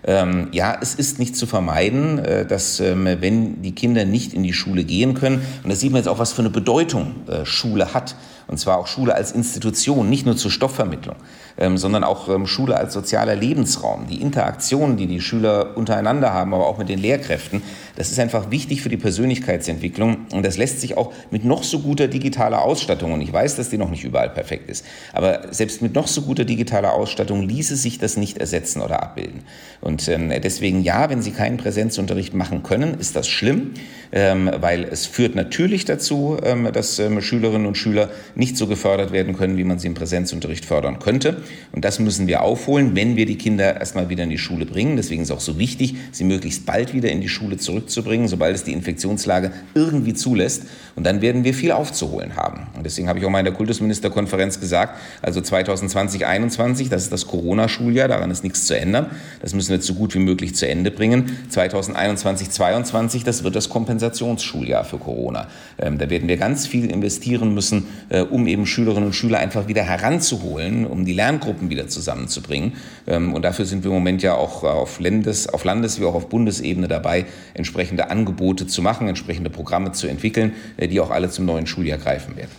Ähm, ja, es ist nicht zu vermeiden, äh, dass ähm, wenn die Kinder nicht in die Schule gehen können, und da sieht man jetzt auch, was für eine Bedeutung äh, Schule hat, und zwar auch Schule als Institution, nicht nur zur Stoffvermittlung, ähm, sondern auch ähm, Schule als sozialer Lebensraum. Die Interaktion, die die Schüler untereinander haben, aber auch mit den Lehrkräften, das ist einfach wichtig für die Persönlichkeitsentwicklung. Und das lässt sich auch mit noch so guter digitaler Ausstattung, und ich weiß, dass die noch nicht überall perfekt ist, aber selbst mit noch so guter digitaler Ausstattung ließe sich das nicht ersetzen oder abbilden. Und ähm, deswegen ja, wenn Sie keinen Präsenzunterricht machen können, ist das schlimm, weil es führt natürlich dazu, dass Schülerinnen und Schüler nicht so gefördert werden können, wie man sie im Präsenzunterricht fördern könnte. Und das müssen wir aufholen, wenn wir die Kinder erstmal wieder in die Schule bringen. Deswegen ist es auch so wichtig, sie möglichst bald wieder in die Schule zurückzubringen, sobald es die Infektionslage irgendwie zulässt. Und dann werden wir viel aufzuholen haben. Und deswegen habe ich auch mal in der Kultusministerkonferenz gesagt, also 2020, 2021, das ist das Corona-Schuljahr, daran ist nichts zu ändern. Das müssen wir so gut wie möglich zu Ende bringen. 2021, 2022, das wird das Kompensationsschuljahr für Corona. Ähm, da werden wir ganz viel investieren müssen, äh, um eben Schülerinnen und Schüler einfach wieder heranzuholen, um die Lerngruppen wieder zusammenzubringen. Ähm, und dafür sind wir im Moment ja auch auf Landes-, auf Landes- wie auch auf Bundesebene dabei, entsprechende Angebote zu machen, entsprechende Programme zu entwickeln, äh, die auch alle zum neuen Schuljahr greifen werden.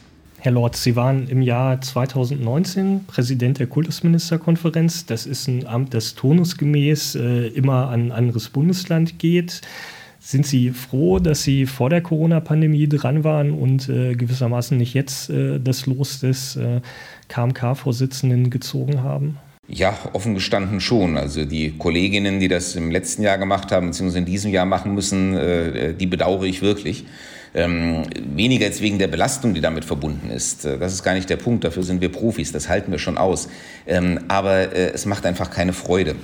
Herr Lord, Sie waren im Jahr 2019 Präsident der Kultusministerkonferenz. Das ist ein Amt, das turnusgemäß äh, immer an ein anderes Bundesland geht. Sind Sie froh, dass Sie vor der Corona-Pandemie dran waren und äh, gewissermaßen nicht jetzt äh, das Los des äh, KMK-Vorsitzenden gezogen haben? Ja, offen gestanden schon. Also die Kolleginnen, die das im letzten Jahr gemacht haben, beziehungsweise in diesem Jahr machen müssen, äh, die bedauere ich wirklich. Ähm, weniger jetzt wegen der Belastung, die damit verbunden ist. Äh, das ist gar nicht der Punkt. Dafür sind wir Profis. Das halten wir schon aus. Ähm, aber äh, es macht einfach keine Freude.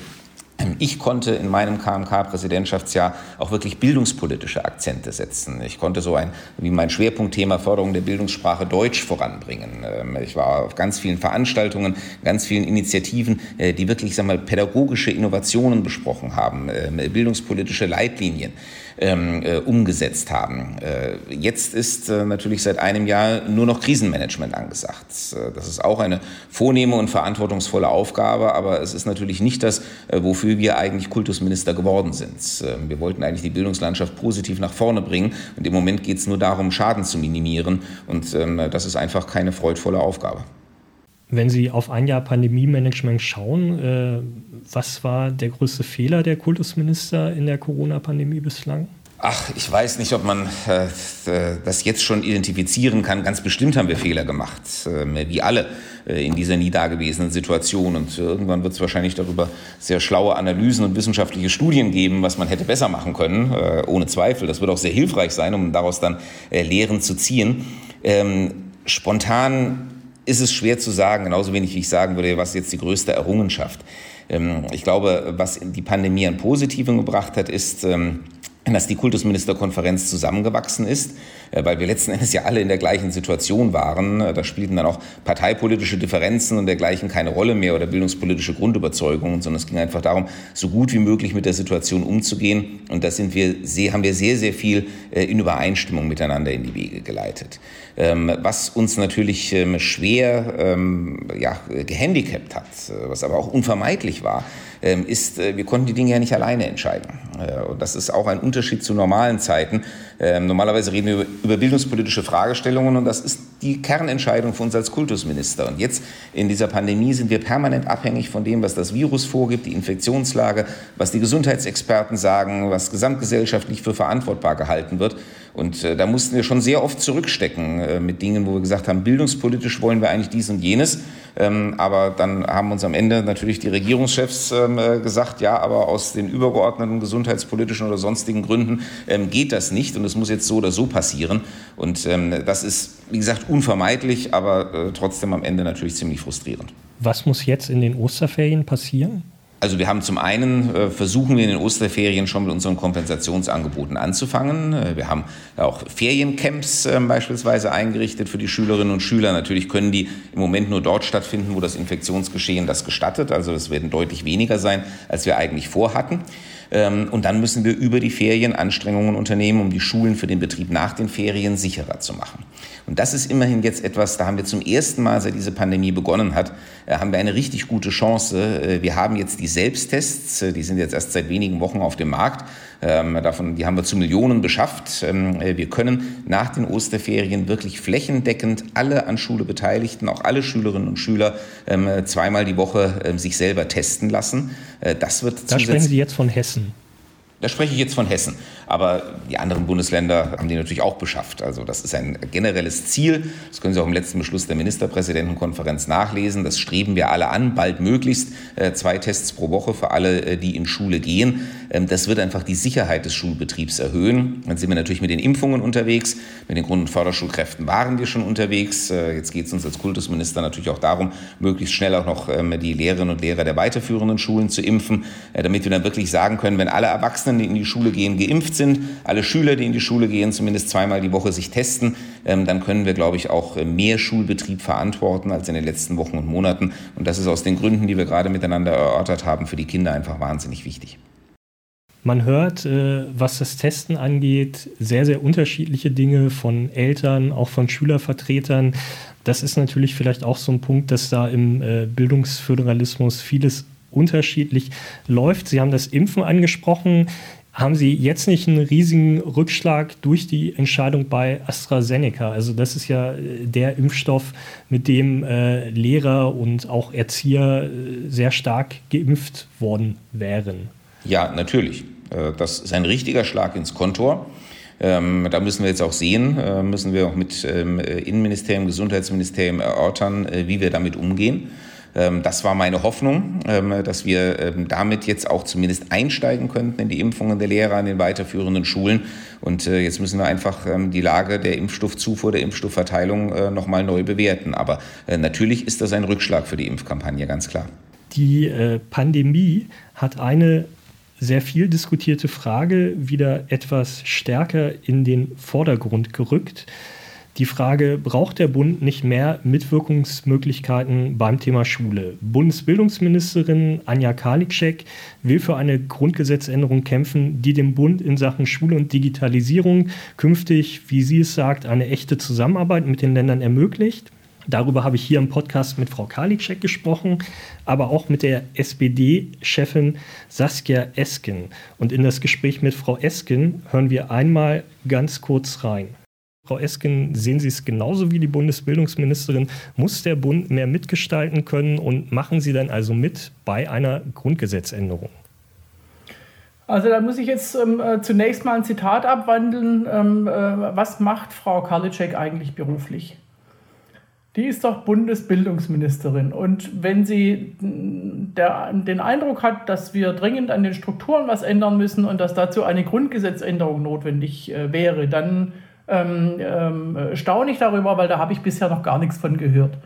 Ich konnte in meinem KMK-Präsidentschaftsjahr auch wirklich bildungspolitische Akzente setzen. Ich konnte so ein, wie mein Schwerpunktthema Förderung der Bildungssprache Deutsch voranbringen. Ähm, ich war auf ganz vielen Veranstaltungen, ganz vielen Initiativen, äh, die wirklich, sag mal, pädagogische Innovationen besprochen haben, ähm, bildungspolitische Leitlinien ähm, äh, umgesetzt haben. Äh, jetzt ist äh, natürlich seit einem Jahr nur noch Krisenmanagement angesagt. Äh, das ist auch eine vornehme und verantwortungsvolle Aufgabe, aber es ist natürlich nicht das, äh, wofür wir eigentlich Kultusminister geworden sind. Ähm, wir wollten eigentlich die Bildungslandschaft positiv nach vorne bringen und im Moment geht es nur darum, Schaden zu minimieren und ähm, das ist einfach keine freudvolle Aufgabe. Wenn Sie auf ein Jahr Pandemie-Management schauen, äh, was war der größte Fehler der Kultusminister in der Corona-Pandemie bislang? Ach, ich weiß nicht, ob man äh, das jetzt schon identifizieren kann. Ganz bestimmt haben wir Fehler gemacht, äh, wie alle äh, in dieser nie dagewesenen Situation. Und irgendwann wird es wahrscheinlich darüber sehr schlaue Analysen und wissenschaftliche Studien geben, was man hätte besser machen können, äh, ohne Zweifel. Das wird auch sehr hilfreich sein, um daraus dann äh, Lehren zu ziehen. Ähm, spontan ist es schwer zu sagen, genauso wenig wie ich sagen würde, was jetzt die größte Errungenschaft. Ähm, ich glaube, was die Pandemie an Positiven gebracht hat, ist, ähm, dass die Kultusministerkonferenz zusammengewachsen ist, äh, weil wir letzten Endes ja alle in der gleichen Situation waren. Äh, da spielten dann auch parteipolitische Differenzen und dergleichen keine Rolle mehr oder bildungspolitische Grundüberzeugungen, sondern es ging einfach darum, so gut wie möglich mit der Situation umzugehen. Und da sind wir haben wir sehr, sehr viel äh, in Übereinstimmung miteinander in die Wege geleitet. Ähm, was uns natürlich ähm, schwer ähm, ja, gehandicapt hat, was aber auch unvermeidlich war, ist, wir konnten die Dinge ja nicht alleine entscheiden. Und das ist auch ein Unterschied zu normalen Zeiten. Normalerweise reden wir über bildungspolitische Fragestellungen und das ist die Kernentscheidung für uns als Kultusminister. Und jetzt in dieser Pandemie sind wir permanent abhängig von dem, was das Virus vorgibt, die Infektionslage, was die Gesundheitsexperten sagen, was gesamtgesellschaftlich für verantwortbar gehalten wird. Und äh, da mussten wir schon sehr oft zurückstecken äh, mit Dingen, wo wir gesagt haben, bildungspolitisch wollen wir eigentlich dies und jenes. Ähm, aber dann haben uns am Ende natürlich die Regierungschefs ähm, äh, gesagt, ja, aber aus den übergeordneten gesundheitspolitischen oder sonstigen Gründen ähm, geht das nicht und es muss jetzt so oder so passieren. Und ähm, das ist, wie gesagt, unvermeidlich, aber äh, trotzdem am Ende natürlich ziemlich frustrierend. Was muss jetzt in den Osterferien passieren? Also wir haben zum einen, äh, versuchen wir in den Osterferien schon mit unseren Kompensationsangeboten anzufangen. Äh, wir haben auch Feriencamps äh, beispielsweise eingerichtet für die Schülerinnen und Schüler. Natürlich können die im Moment nur dort stattfinden, wo das Infektionsgeschehen das gestattet. Also es werden deutlich weniger sein, als wir eigentlich vorhatten. Ähm, und dann müssen wir über die Ferien Anstrengungen unternehmen, um die Schulen für den Betrieb nach den Ferien sicherer zu machen. Und das ist immerhin jetzt etwas, da haben wir zum ersten Mal, seit diese Pandemie begonnen hat, äh, haben wir eine richtig gute Chance. Äh, wir haben jetzt die Selbsttests, äh, die sind jetzt erst seit wenigen Wochen auf dem Markt. Ähm, davon, die haben wir zu Millionen beschafft. Ähm, wir können nach den Osterferien wirklich flächendeckend alle an Schule Beteiligten, auch alle Schülerinnen und Schüler, ähm, zweimal die Woche sich selber testen lassen. Das wird da sprechen Sie jetzt von Hessen. Da spreche ich jetzt von Hessen. Aber die anderen Bundesländer haben die natürlich auch beschafft. Also das ist ein generelles Ziel. Das können Sie auch im letzten Beschluss der Ministerpräsidentenkonferenz nachlesen. Das streben wir alle an, bald möglichst äh, zwei Tests pro Woche für alle, äh, die in Schule gehen. Ähm, das wird einfach die Sicherheit des Schulbetriebs erhöhen. Dann sind wir natürlich mit den Impfungen unterwegs. Mit den Grund- und Förderschulkräften waren wir schon unterwegs. Äh, jetzt geht es uns als Kultusminister natürlich auch darum, möglichst schnell auch noch ähm, die Lehrerinnen und Lehrer der weiterführenden Schulen zu impfen, damit wir dann wirklich sagen können, wenn alle Erwachsenen, die in die Schule gehen, geimpft sind, alle Schüler, die in die Schule gehen, zumindest zweimal die Woche sich testen, ähm, dann können wir, glaube ich, auch äh, mehr Schulbetrieb verantworten als in den letzten Wochen und Monaten. Und das ist aus den Gründen, die wir gerade miteinander erörtert haben, für die Kinder einfach wahnsinnig wichtig. Man hört, äh, was das Testen angeht, sehr, sehr unterschiedliche Dinge von Eltern, auch von Schülervertretern. Das ist natürlich vielleicht auch so ein Punkt, dass da im äh, Bildungsföderalismus vieles unterschiedlich läuft. Sie haben das Impfen angesprochen. haben Sie jetzt nicht einen riesigen Rückschlag durch die Entscheidung bei AstraZeneca? Also das ist ja äh, der Impfstoff, mit dem äh, Lehrer und auch Erzieher äh, sehr stark geimpft worden wären. Ja, natürlich. Äh, das ist ein richtiger Schlag ins Kontor. Ähm, da müssen wir jetzt auch sehen, äh, müssen wir auch mit ähm, Innenministerium, Gesundheitsministerium erörtern, äh, wie wir damit umgehen. Ähm, das war meine Hoffnung, ähm, dass wir ähm, damit jetzt auch zumindest einsteigen könnten in die Impfungen der Lehrer an den weiterführenden Schulen. Und äh, jetzt müssen wir einfach die Lage der Impfstoffzufuhr, der Impfstoffverteilung äh, nochmal neu bewerten. Aber äh, natürlich ist das ein Rückschlag für die Impfkampagne, ganz klar. Die Pandemie hat eine sehr viel diskutierte Frage wieder etwas stärker in den Vordergrund gerückt die Frage, braucht der Bund nicht mehr Mitwirkungsmöglichkeiten beim Thema Schule? Bundesbildungsministerin Anja Karliczek will für eine Grundgesetzänderung kämpfen, die dem Bund in Sachen Schule und Digitalisierung künftig, wie sie es sagt, eine echte Zusammenarbeit mit den Ländern ermöglicht. Darüber habe ich hier im Podcast mit Frau Karliczek gesprochen, aber auch mit der SPD-Chefin Saskia Esken. Und in das Gespräch mit Frau Esken hören wir einmal ganz kurz rein. Frau Esken, sehen Sie es genauso wie die Bundesbildungsministerin? Muss der Bund mehr mitgestalten können und machen Sie dann also mit bei einer Grundgesetzänderung? Also da muss ich jetzt ähm, äh, zunächst mal ein Zitat abwandeln. Ähm, äh, was macht Frau Karliczek eigentlich beruflich? Die ist doch Bundesbildungsministerin. Und wenn sie der, den Eindruck hat, dass wir dringend an den Strukturen was ändern müssen und dass dazu eine Grundgesetzänderung notwendig äh, wäre, dann ähm, ähm, staune ich darüber, weil da habe ich bisher noch gar nichts von gehört.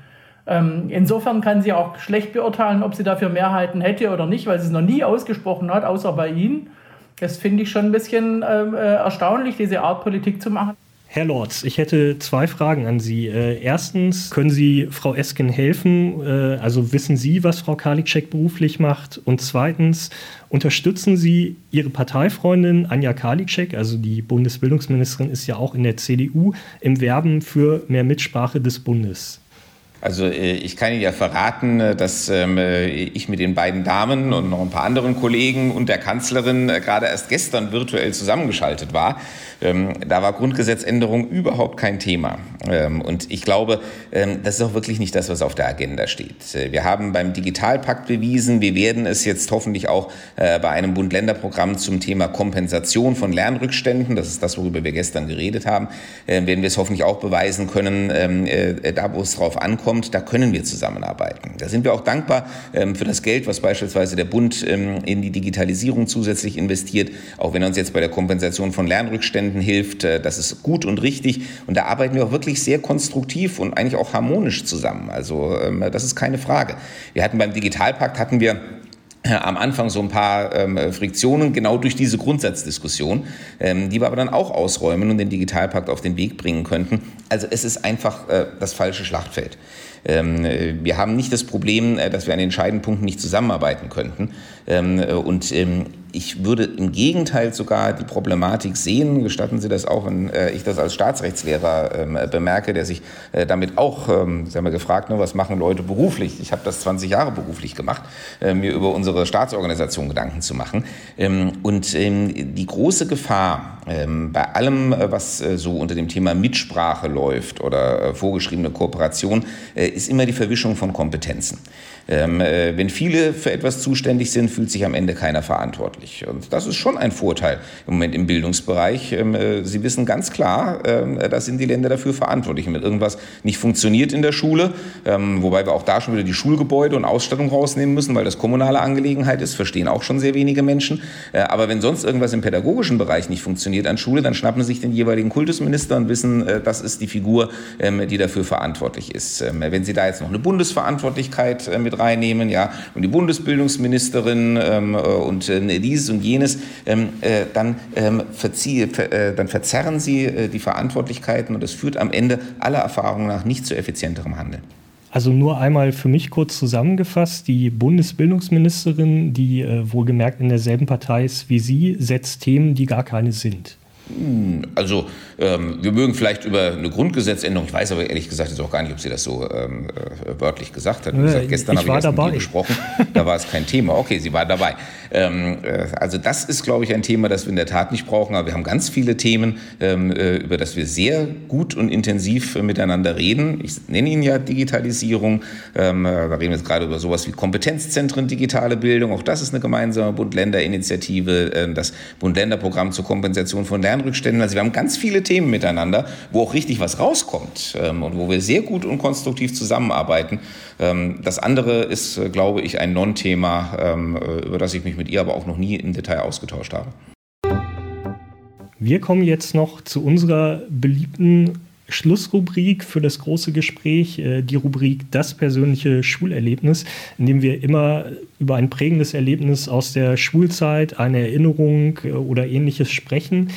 Ähm, insofern kann sie auch schlecht beurteilen, ob sie dafür Mehrheiten hätte oder nicht, weil sie es noch nie ausgesprochen hat, außer bei Ihnen. Das finde ich schon ein bisschen ähm, äh, erstaunlich, diese Art Politik zu machen. Herr Lorz, ich hätte zwei Fragen an Sie. Äh, erstens, können Sie Frau Esken helfen? Äh, also wissen Sie, was Frau Karliczek beruflich macht? Und zweitens, unterstützen Sie Ihre Parteifreundin Anja Karliczek, also die Bundesbildungsministerin ist ja auch in der CDU, im Werben für mehr Mitsprache des Bundes? Also äh, ich kann Ihnen ja verraten, äh, dass ähm, äh, ich mit den beiden Damen und noch ein paar anderen Kollegen und der Kanzlerin gerade erst gestern virtuell zusammengeschaltet war. Ähm, da war Grundgesetzänderung überhaupt kein Thema. Ähm, und ich glaube, das ist auch wirklich nicht das, was auf der Agenda steht. Wir haben beim Digitalpakt bewiesen, wir werden es jetzt hoffentlich auch bei einem Bund-Länder-Programm zum Thema Kompensation von Lernrückständen, das ist das, worüber wir gestern geredet haben, werden wir es hoffentlich auch beweisen können, da wo es drauf ankommt, kommt, da können wir zusammenarbeiten. Da sind wir auch dankbar ähm, für das Geld, was beispielsweise der Bund ähm, in die Digitalisierung zusätzlich investiert, auch wenn er uns jetzt bei der Kompensation von Lernrückständen hilft. Äh, das ist gut und richtig und da arbeiten wir auch wirklich sehr konstruktiv und eigentlich auch harmonisch zusammen. Also ähm, das ist keine Frage. Wir hatten beim Digitalpakt hatten wir äh, am Anfang so ein paar ähm, Friktionen, genau durch diese Grundsatzdiskussion, ähm, die wir aber dann auch ausräumen und den Digitalpakt auf den Weg bringen könnten. Also es ist einfach äh, das falsche Schlachtfeld. Ähm, äh, wir haben nicht das Problem, dass wir an entscheidenden Punkten nicht zusammenarbeiten könnten. Ähm, äh, und ähm, ich würde im Gegenteil sogar die Problematik sehen, gestatten Sie das auch, wenn äh, ich das als Staatsrechtslehrer ähm, bemerke, der sich äh, damit auch, ähm, Sie haben ja gefragt, ne, was machen Leute beruflich? Ich habe das 20 Jahre beruflich gemacht, äh, mir über unsere Staatsorganisation Gedanken zu machen. Ähm, und ähm, die große Gefahr ähm, bei allem, äh, was äh, so unter dem Thema Mitsprache läuft oder äh, vorgeschriebene Kooperation, ist immer die Verwischung von Kompetenzen. Ähm, äh, wenn viele für etwas zuständig sind, fühlt sich am Ende keiner verantwortlich. Und das ist schon ein Vorteil im Moment im Bildungsbereich. Ähm, äh, Sie wissen ganz klar, ähm, da sind die Länder dafür verantwortlich. wenn irgendwas nicht funktioniert in der Schule, ähm, wobei wir auch da schon wieder die Schulgebäude und Ausstattung rausnehmen müssen, weil das kommunale Angelegenheit ist, verstehen auch schon sehr wenige Menschen. Äh, aber wenn sonst irgendwas im pädagogischen Bereich nicht funktioniert an Schule, dann schnappen sich den jeweiligen Kultusminister und wissen, äh, das ist die Figur, ähm, die dafür verantwortlich ist. Ähm, wenn Sie da jetzt noch eine Bundesverantwortlichkeit äh, mit reinnehmen, ja, und die Bundesbildungsministerin ähm, äh, und dieses und jenes, dann, verziehe, ver, dann verzerren sie die Verantwortlichkeiten und das führt am Ende aller Erfahrung nach nicht zu effizienterem Handeln. Also nur einmal für mich kurz zusammengefasst, die Bundesbildungsministerin, die äh, wohlgemerkt in derselben Partei ist wie Sie, setzt Themen, die gar keine sind. Hm, also ähm, wir mögen vielleicht über eine Grundgesetzänderung, ich weiß aber ehrlich gesagt jetzt auch gar nicht, ob sie das so ähm, äh, wörtlich gesagt hat. Wie gesagt, gestern habe ich erst dabei. mit ihr gesprochen, da war es kein Thema. Okay, sie war dabei. Ähm, äh, also das ist, glaube ich, ein Thema, das wir in der Tat nicht brauchen. Aber wir haben ganz viele Themen, ähm, äh, über das wir sehr gut und intensiv äh, miteinander reden. Ich nenne ihn ja Digitalisierung. Ähm, äh, da reden wir jetzt gerade über sowas wie Kompetenzzentren digitale Bildung. Auch das ist eine gemeinsame Bund-Länder-Initiative. Äh, das Bund-Länder-Programm zur Kompensation von Lernrückständen. Also wir haben ganz viele Themen miteinander, wo auch richtig was rauskommt ähm, und wo wir sehr gut und konstruktiv zusammenarbeiten. Ähm, das andere ist, glaube ich, ein Non-Thema, ähm, äh, über das ich mich mit ihr aber auch noch nie im Detail ausgetauscht habe. Wir kommen jetzt noch zu unserer beliebten Schlussrubrik für das große Gespräch, äh, die Rubrik Das persönliche Schulerlebnis, in dem wir immer über ein prägendes Erlebnis aus der Schulzeit, eine Erinnerung oder ähnliches sprechen.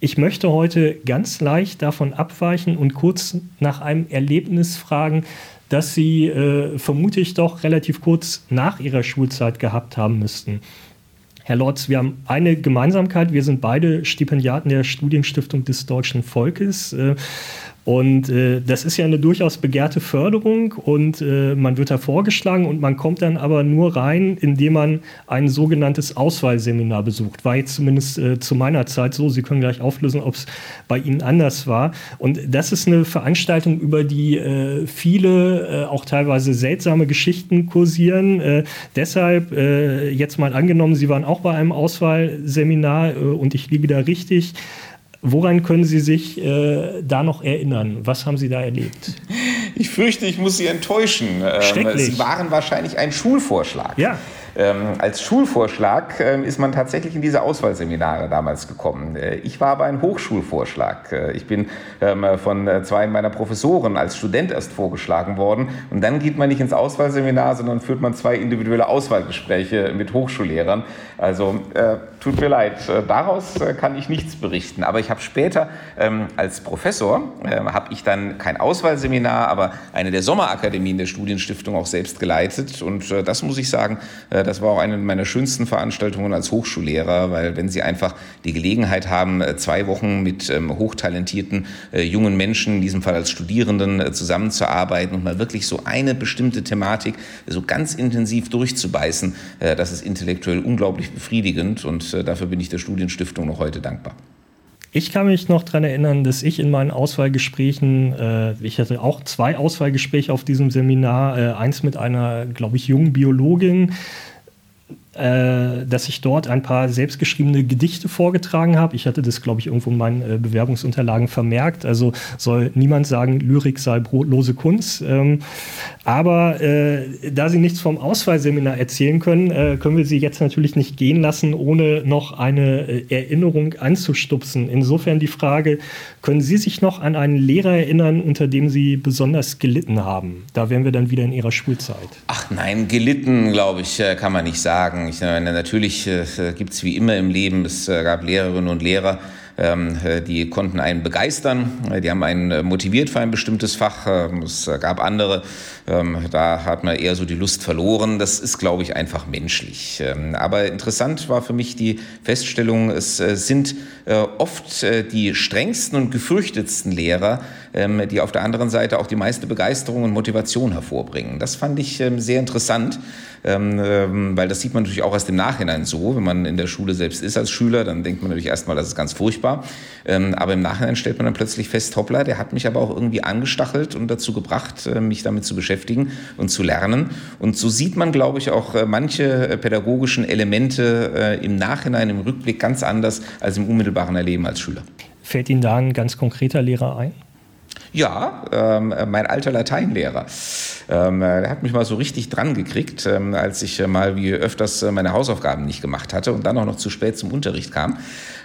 Ich möchte heute ganz leicht davon abweichen und kurz nach einem Erlebnis fragen, das Sie, äh, vermute ich doch, relativ kurz nach Ihrer Schulzeit gehabt haben müssten. Herr Lorz, wir haben eine Gemeinsamkeit. Wir sind beide Stipendiaten der Studienstiftung des deutschen Volkes. Und äh, das ist ja eine durchaus begehrte Förderung und äh, man wird da vorgeschlagen und man kommt dann aber nur rein, indem man ein sogenanntes Auswahlseminar besucht. War jetzt zumindest äh, zu meiner Zeit so. Sie können gleich auflösen, ob es bei Ihnen anders war. Und das ist eine Veranstaltung, über die äh, viele, äh, auch teilweise seltsame Geschichten kursieren. Äh, deshalb äh, jetzt mal angenommen, Sie waren auch bei einem Auswahlseminar äh, und ich liege da richtig. Woran können Sie sich äh, da noch erinnern? Was haben Sie da erlebt? Ich fürchte, ich muss Sie enttäuschen. Ähm, Sie waren wahrscheinlich ein Schulvorschlag. Ja. Ähm, als Schulvorschlag ähm, ist man tatsächlich in diese Auswahlseminare damals gekommen. Äh, ich war aber ein Hochschulvorschlag. Äh, ich bin ähm, von äh, zwei meiner Professoren als Student erst vorgeschlagen worden. Und dann geht man nicht ins Auswahlseminar, sondern führt man zwei individuelle Auswahlgespräche mit Hochschullehrern. Also äh, tut mir leid, äh, daraus äh, kann ich nichts berichten. Aber ich habe später ähm, als Professor, habe ich dann kein Auswahlseminar, aber eine der Sommerakademien der Studienstiftung auch selbst geleitet. Und das muss ich sagen, das war auch eine meiner schönsten Veranstaltungen als Hochschullehrer, weil wenn Sie einfach die Gelegenheit haben, äh, zwei Wochen mit ähm, hochtalentierten äh, jungen Menschen, in diesem Fall als Studierenden, äh, zusammenzuarbeiten und mal wirklich so eine bestimmte Thematik so ganz intensiv durchzubeißen, das ist intellektuell unglaublich befriedigend und dafür bin ich der Studienstiftung noch heute dankbar. Ich kann mich noch daran erinnern, dass ich in meinen Auswahlgesprächen, äh, ich hatte auch zwei Auswahlgespräche auf diesem Seminar, äh, eins mit einer, glaube ich, jungen Biologin, äh, dass ich dort ein paar selbstgeschriebene Gedichte vorgetragen habe. Ich hatte das, glaube ich, irgendwo in meinen äh, Bewerbungsunterlagen vermerkt. Also soll niemand sagen, Lyrik sei brotlose Kunst. Ähm, aber äh, da Sie nichts vom Auswahlseminar erzählen können, äh, können wir Sie jetzt natürlich nicht gehen lassen, ohne noch eine äh, Erinnerung anzustupsen. Insofern die Frage, können Sie sich noch an einen Lehrer erinnern, unter dem Sie besonders gelitten haben? Da wären wir dann wieder in Ihrer Schulzeit. Ach nein, gelitten, glaube ich, kann man nicht sagen. Ich meine, natürlich äh, gibt es wie immer im Leben, es äh, gab Lehrerinnen und Lehrer, ähm, äh, die konnten einen begeistern, die haben einen motiviert für ein bestimmtes Fach. Ähm, es gab andere, ähm, da hat man eher so die Lust verloren. Das ist, glaube ich, einfach menschlich. Aber interessant war für mich die Feststellung, es sind oft die strengsten und gefürchtetsten Lehrer, die auf der anderen Seite auch die meiste Begeisterung und Motivation hervorbringen. Das fand ich sehr interessant. Ähm, ähm, weil das sieht man natürlich auch erst im Nachhinein so. Wenn man in der Schule selbst ist als Schüler, dann denkt man natürlich erstmal, das ist ganz furchtbar. Ähm, aber im Nachhinein stellt man dann plötzlich fest, hoppla, der hat mich aber auch irgendwie angestachelt und dazu gebracht, äh, mich damit zu beschäftigen und zu lernen. Und so sieht man, glaube ich, auch äh, manche äh, pädagogischen Elemente im Nachhinein, im Rückblick ganz anders als im unmittelbaren Erleben als Schüler. Fällt Ihnen da ein ganz konkreter Lehrer ein? Ja, ähm, mein alter Lateinlehrer. Ähm, der hat mich mal so richtig dran gekriegt, ähm, als ich äh, mal wie öfters äh, meine Hausaufgaben nicht gemacht hatte und dann auch noch zu spät zum Unterricht kam.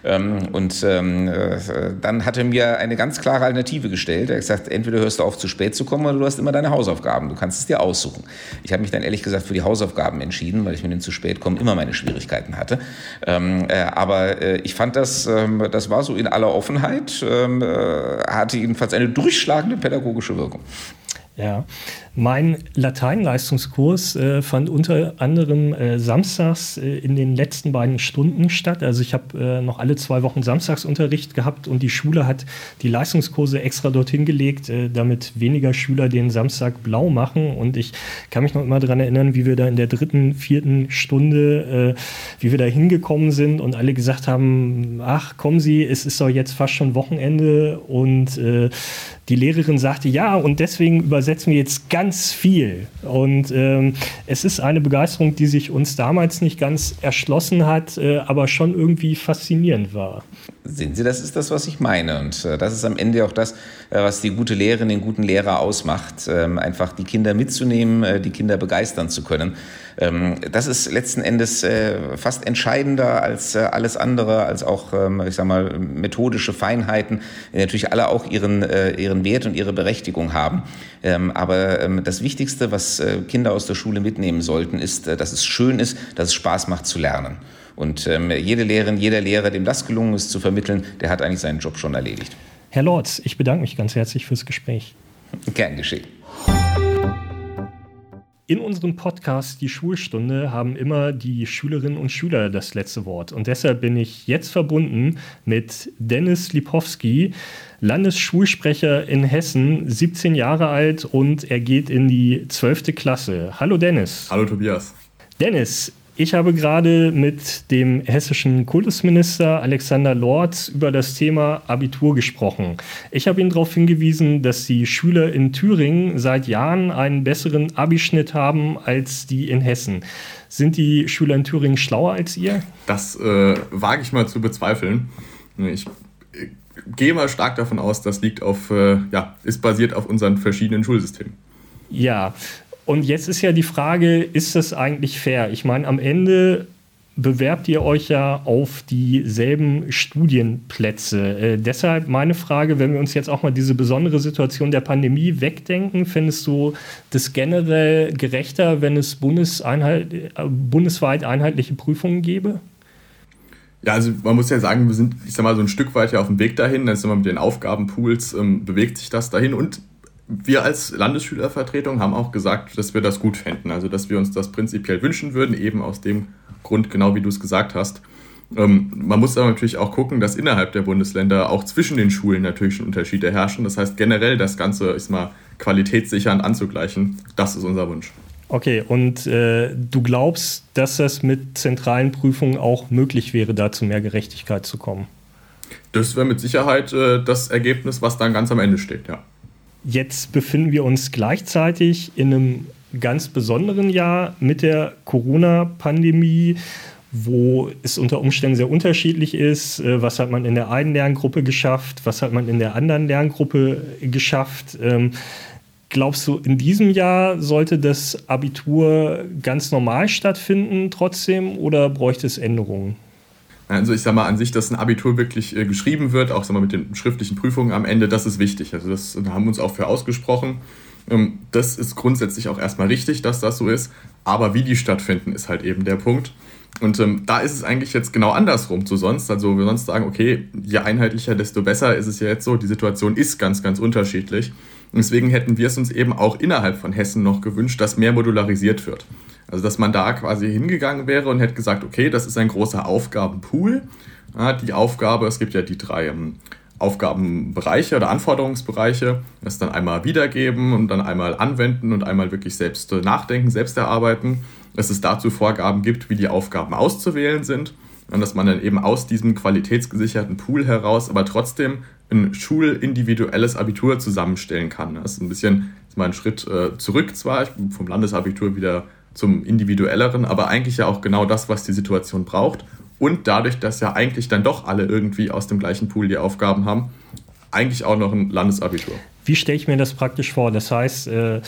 Ähm, und ähm, äh, dann hat er mir eine ganz klare Alternative gestellt. Er hat gesagt, entweder hörst du auf, zu spät zu kommen oder du hast immer deine Hausaufgaben. Du kannst es dir aussuchen. Ich habe mich dann ehrlich gesagt für die Hausaufgaben entschieden, weil ich mit dem zu spät kommen immer meine Schwierigkeiten hatte. Ähm, äh, aber äh, ich fand das, ähm, das war so in aller Offenheit, äh, hatte jedenfalls eine durchschlagende pädagogische Wirkung. Ja, mein Lateinleistungskurs äh, fand unter anderem äh, samstags äh, in den letzten beiden Stunden statt. Also ich habe äh, noch alle zwei Wochen Samstagsunterricht gehabt und die Schule hat die Leistungskurse extra dorthin gelegt, äh, damit weniger Schüler den Samstag blau machen. Und ich kann mich noch immer daran erinnern, wie wir da in der dritten, vierten Stunde, äh, wie wir da hingekommen sind und alle gesagt haben, ach kommen Sie, es ist doch jetzt fast schon Wochenende und die Lehrerin sagte, ja, und deswegen übersetzen wir jetzt ganz viel. Und ähm, es ist eine Begeisterung, die sich uns damals nicht ganz erschlossen hat, äh, aber schon irgendwie faszinierend war. Sehen Sie, das ist das, was ich meine. Und äh, das ist am Ende auch das, äh, was die gute Lehrerin, den guten Lehrer ausmacht. Ähm, einfach die Kinder mitzunehmen, äh, die Kinder begeistern zu können. Ähm, das ist letzten Endes äh, fast entscheidender als äh, alles andere, als auch, ähm, ich sag mal, methodische Feinheiten, die natürlich alle auch ihren, äh, ihren Wert und ihre Berechtigung haben. Ähm, aber das Wichtigste, was Kinder aus der Schule mitnehmen sollten, ist, dass es schön ist, dass es Spaß macht zu lernen. Und jede Lehrerin, jeder Lehrer, dem das gelungen ist zu vermitteln, der hat eigentlich seinen Job schon erledigt. Herr Lorz, ich bedanke mich ganz herzlich fürs Gespräch. Gern geschehen. In unserem Podcast Die Schulstunde haben immer die Schülerinnen und Schüler das letzte Wort. Und deshalb bin ich jetzt verbunden mit Dennis Lipowski, Landesschulsprecher in Hessen, 17 Jahre alt und er geht in die 12. Klasse. Hallo Dennis. Hallo Tobias. Dennis, ich habe gerade mit dem hessischen Kultusminister Alexander Lorz über das Thema Abitur gesprochen. Ich habe ihn darauf hingewiesen, dass die Schüler in Thüringen seit Jahren einen besseren Abischnitt haben als die in Hessen. Sind die Schüler in Thüringen schlauer als ihr? Das äh, wage ich mal zu bezweifeln. Ich gehe mal stark davon aus, das liegt auf, äh, ja, ist basiert auf unseren verschiedenen Schulsystemen. Ja, und jetzt ist ja die Frage, ist das eigentlich fair? Ich meine, am Ende bewerbt ihr euch ja auf dieselben Studienplätze. Äh, deshalb meine Frage, wenn wir uns jetzt auch mal diese besondere Situation der Pandemie wegdenken, findest du das generell gerechter, wenn es Bundeseinheit, äh, bundesweit einheitliche Prüfungen gäbe? Ja, also man muss ja sagen, wir sind, ich sag mal, so ein Stück weit ja auf dem Weg dahin. Also mit den Aufgabenpools ähm, bewegt sich das dahin und wir als Landesschülervertretung haben auch gesagt, dass wir das gut fänden. Also, dass wir uns das prinzipiell wünschen würden, eben aus dem Grund, genau wie du es gesagt hast. Ähm, man muss aber natürlich auch gucken, dass innerhalb der Bundesländer auch zwischen den Schulen natürlich schon Unterschiede herrschen. Das heißt, generell das Ganze ist mal qualitätssichernd anzugleichen. Das ist unser Wunsch. Okay, und äh, du glaubst, dass das mit zentralen Prüfungen auch möglich wäre, da zu mehr Gerechtigkeit zu kommen? Das wäre mit Sicherheit äh, das Ergebnis, was dann ganz am Ende steht, ja. Jetzt befinden wir uns gleichzeitig in einem ganz besonderen Jahr mit der Corona-Pandemie, wo es unter Umständen sehr unterschiedlich ist. Äh, was hat man in der einen Lerngruppe geschafft? Was hat man in der anderen Lerngruppe geschafft? Ähm, glaubst du, in diesem Jahr sollte das Abitur ganz normal stattfinden trotzdem oder bräuchte es Änderungen? Also ich sage mal an sich, dass ein Abitur wirklich äh, geschrieben wird, auch sag mal, mit den schriftlichen Prüfungen am Ende, das ist wichtig. Also das da haben wir uns auch für ausgesprochen. Ähm, das ist grundsätzlich auch erstmal richtig, dass das so ist. Aber wie die stattfinden, ist halt eben der Punkt. Und ähm, da ist es eigentlich jetzt genau andersrum zu sonst. Also wir sonst sagen, okay, je einheitlicher, desto besser ist es ja jetzt so. Die Situation ist ganz, ganz unterschiedlich. Deswegen hätten wir es uns eben auch innerhalb von Hessen noch gewünscht, dass mehr modularisiert wird. Also dass man da quasi hingegangen wäre und hätte gesagt, okay, das ist ein großer Aufgabenpool. Die Aufgabe, es gibt ja die drei ähm, Aufgabenbereiche oder Anforderungsbereiche, das dann einmal wiedergeben und dann einmal anwenden und einmal wirklich selbst äh, nachdenken, selbst erarbeiten, dass es dazu Vorgaben gibt, wie die Aufgaben auszuwählen sind und dass man dann eben aus diesem qualitätsgesicherten Pool heraus aber trotzdem ein schulindividuelles Abitur zusammenstellen kann. Das ist ein bisschen ist mal ein Schritt äh, zurück zwar, ich bin vom Landesabitur wieder zum individuelleren, aber eigentlich ja auch genau das, was die Situation braucht. Und dadurch, dass ja eigentlich dann doch alle irgendwie aus dem gleichen Pool die Aufgaben haben, eigentlich auch noch ein Landesabitur. Wie stelle ich mir das praktisch vor? Das heißt, äh,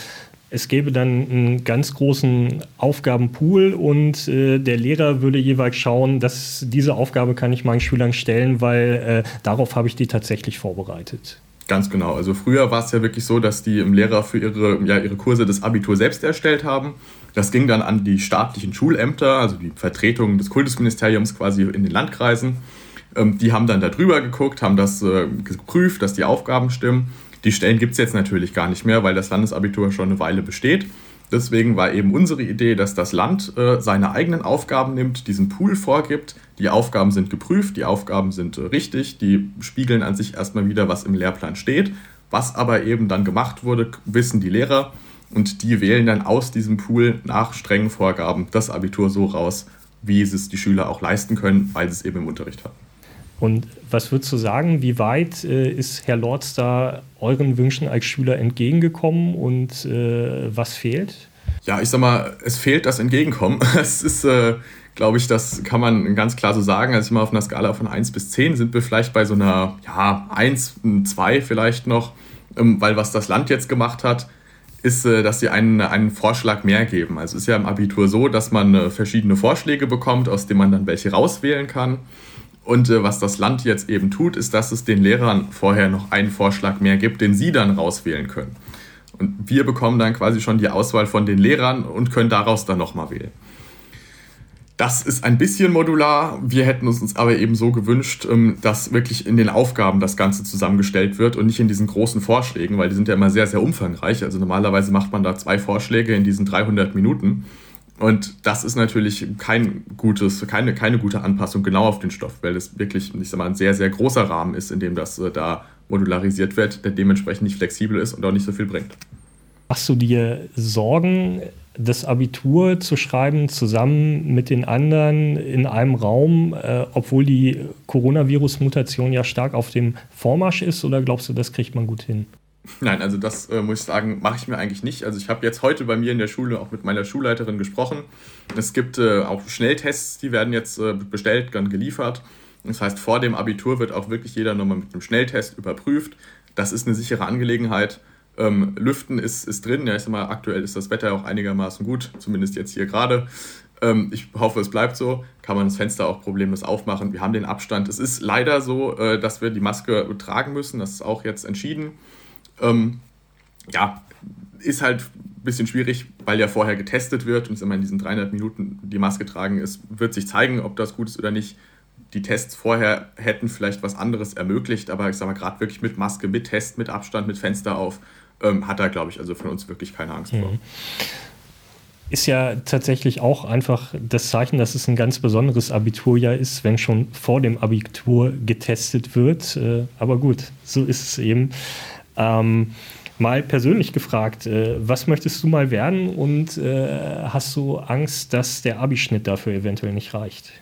es gäbe dann einen ganz großen Aufgabenpool und äh, der Lehrer würde jeweils schauen, dass diese Aufgabe kann ich meinen Schülern stellen, weil äh, darauf habe ich die tatsächlich vorbereitet. Ganz genau. Also früher war es ja wirklich so, dass die Lehrer für ihre, ja, ihre Kurse das Abitur selbst erstellt haben. Das ging dann an die staatlichen Schulämter, also die Vertretungen des Kultusministeriums quasi in den Landkreisen. Ähm, die haben dann da drüber geguckt, haben das äh, geprüft, dass die Aufgaben stimmen. Die Stellen gibt es jetzt natürlich gar nicht mehr, weil das Landesabitur schon eine Weile besteht. Deswegen war eben unsere Idee, dass das Land äh, seine eigenen Aufgaben nimmt, diesen Pool vorgibt. Die Aufgaben sind geprüft, die Aufgaben sind äh, richtig, die spiegeln an sich erstmal wieder, was im Lehrplan steht. Was aber eben dann gemacht wurde, wissen die Lehrer und die wählen dann aus diesem Pool nach strengen Vorgaben das Abitur so raus, wie es die Schüler auch leisten können, weil sie es eben im Unterricht haben. Und was würdest du sagen, wie weit äh, ist Herr Lorz da euren Wünschen als Schüler entgegengekommen und äh, was fehlt? Ja, ich sag mal, es fehlt das Entgegenkommen. Es ist, äh, glaube ich, das kann man ganz klar so sagen. Also ich mal auf einer Skala von 1 bis 10 sind wir vielleicht bei so einer, ja, 1, 2 vielleicht noch, ähm, weil was das Land jetzt gemacht hat, ist, äh, dass sie einen, einen Vorschlag mehr geben. Also es ist ja im Abitur so, dass man äh, verschiedene Vorschläge bekommt, aus denen man dann welche rauswählen kann. Und äh, was das Land jetzt eben tut, ist, dass es den Lehrern vorher noch einen Vorschlag mehr gibt, den sie dann rauswählen können. Und wir bekommen dann quasi schon die Auswahl von den Lehrern und können daraus dann nochmal wählen. Das ist ein bisschen modular. Wir hätten uns aber eben so gewünscht, ähm, dass wirklich in den Aufgaben das Ganze zusammengestellt wird und nicht in diesen großen Vorschlägen, weil die sind ja immer sehr, sehr umfangreich. Also normalerweise macht man da zwei Vorschläge in diesen 300 Minuten. Und das ist natürlich kein gutes, keine, keine gute Anpassung genau auf den Stoff, weil es wirklich, ich sag mal, ein sehr, sehr großer Rahmen ist, in dem das äh, da modularisiert wird, der dementsprechend nicht flexibel ist und auch nicht so viel bringt. Machst du dir Sorgen, das Abitur zu schreiben zusammen mit den anderen in einem Raum, äh, obwohl die Coronavirus-Mutation ja stark auf dem Vormarsch ist? Oder glaubst du, das kriegt man gut hin? Nein, also das äh, muss ich sagen, mache ich mir eigentlich nicht. Also ich habe jetzt heute bei mir in der Schule auch mit meiner Schulleiterin gesprochen. Es gibt äh, auch Schnelltests, die werden jetzt äh, bestellt, dann geliefert. Das heißt, vor dem Abitur wird auch wirklich jeder nochmal mit einem Schnelltest überprüft. Das ist eine sichere Angelegenheit. Ähm, Lüften ist, ist drin. Ja, ich sag mal, aktuell ist das Wetter auch einigermaßen gut, zumindest jetzt hier gerade. Ähm, ich hoffe, es bleibt so. Kann man das Fenster auch problemlos aufmachen. Wir haben den Abstand. Es ist leider so, äh, dass wir die Maske tragen müssen. Das ist auch jetzt entschieden. Ähm, ja, ist halt ein bisschen schwierig, weil ja vorher getestet wird und in diesen 300 Minuten die Maske tragen ist, wird sich zeigen, ob das gut ist oder nicht. Die Tests vorher hätten vielleicht was anderes ermöglicht, aber ich sage mal, gerade wirklich mit Maske, mit Test, mit Abstand, mit Fenster auf, ähm, hat er, glaube ich, also von uns wirklich keine Angst mhm. vor. Ist ja tatsächlich auch einfach das Zeichen, dass es ein ganz besonderes Abiturjahr ist, wenn schon vor dem Abitur getestet wird. Äh, aber gut, so ist es eben. Ähm, mal persönlich gefragt, äh, was möchtest du mal werden und äh, hast du Angst, dass der Abischnitt dafür eventuell nicht reicht?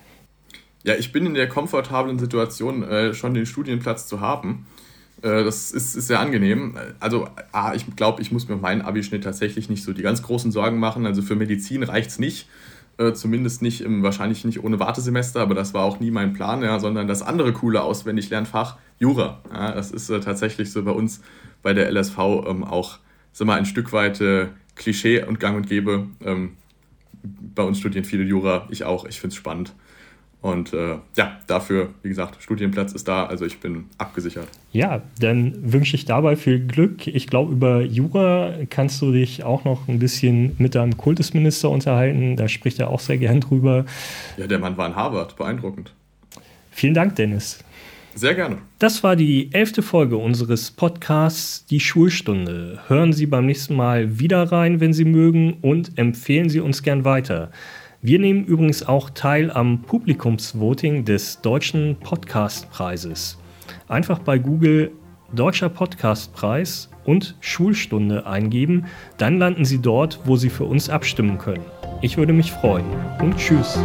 Ja, ich bin in der komfortablen Situation, äh, schon den Studienplatz zu haben. Äh, das ist, ist, sehr angenehm. Also, ich glaube, ich muss mir meinen Abischnitt tatsächlich nicht so die ganz großen Sorgen machen. Also für Medizin reicht es nicht. Äh, zumindest nicht im, wahrscheinlich nicht ohne Wartesemester, aber das war auch nie mein Plan, ja, sondern das andere coole Auswendiglernfach, Jura. Ja, das ist äh, tatsächlich so bei uns bei der LSV ähm, auch sag mal, ein Stück weit äh, Klischee und Gang und Gäbe. Ähm, bei uns studieren viele Jura, ich auch, ich finde es spannend. Und äh, ja, dafür, wie gesagt, Studienplatz ist da, also ich bin abgesichert. Ja, dann wünsche ich dabei viel Glück. Ich glaube, über Jura kannst du dich auch noch ein bisschen mit deinem Kultusminister unterhalten. Da spricht er auch sehr gern drüber. Ja, der Mann war in Harvard, beeindruckend. Vielen Dank, Dennis. Sehr gerne. Das war die elfte Folge unseres Podcasts Die Schulstunde. Hören Sie beim nächsten Mal wieder rein, wenn Sie mögen, und empfehlen Sie uns gern weiter. Wir nehmen übrigens auch teil am Publikumsvoting des Deutschen Podcastpreises. Einfach bei Google Deutscher Podcastpreis und Schulstunde eingeben, dann landen Sie dort, wo Sie für uns abstimmen können. Ich würde mich freuen und tschüss.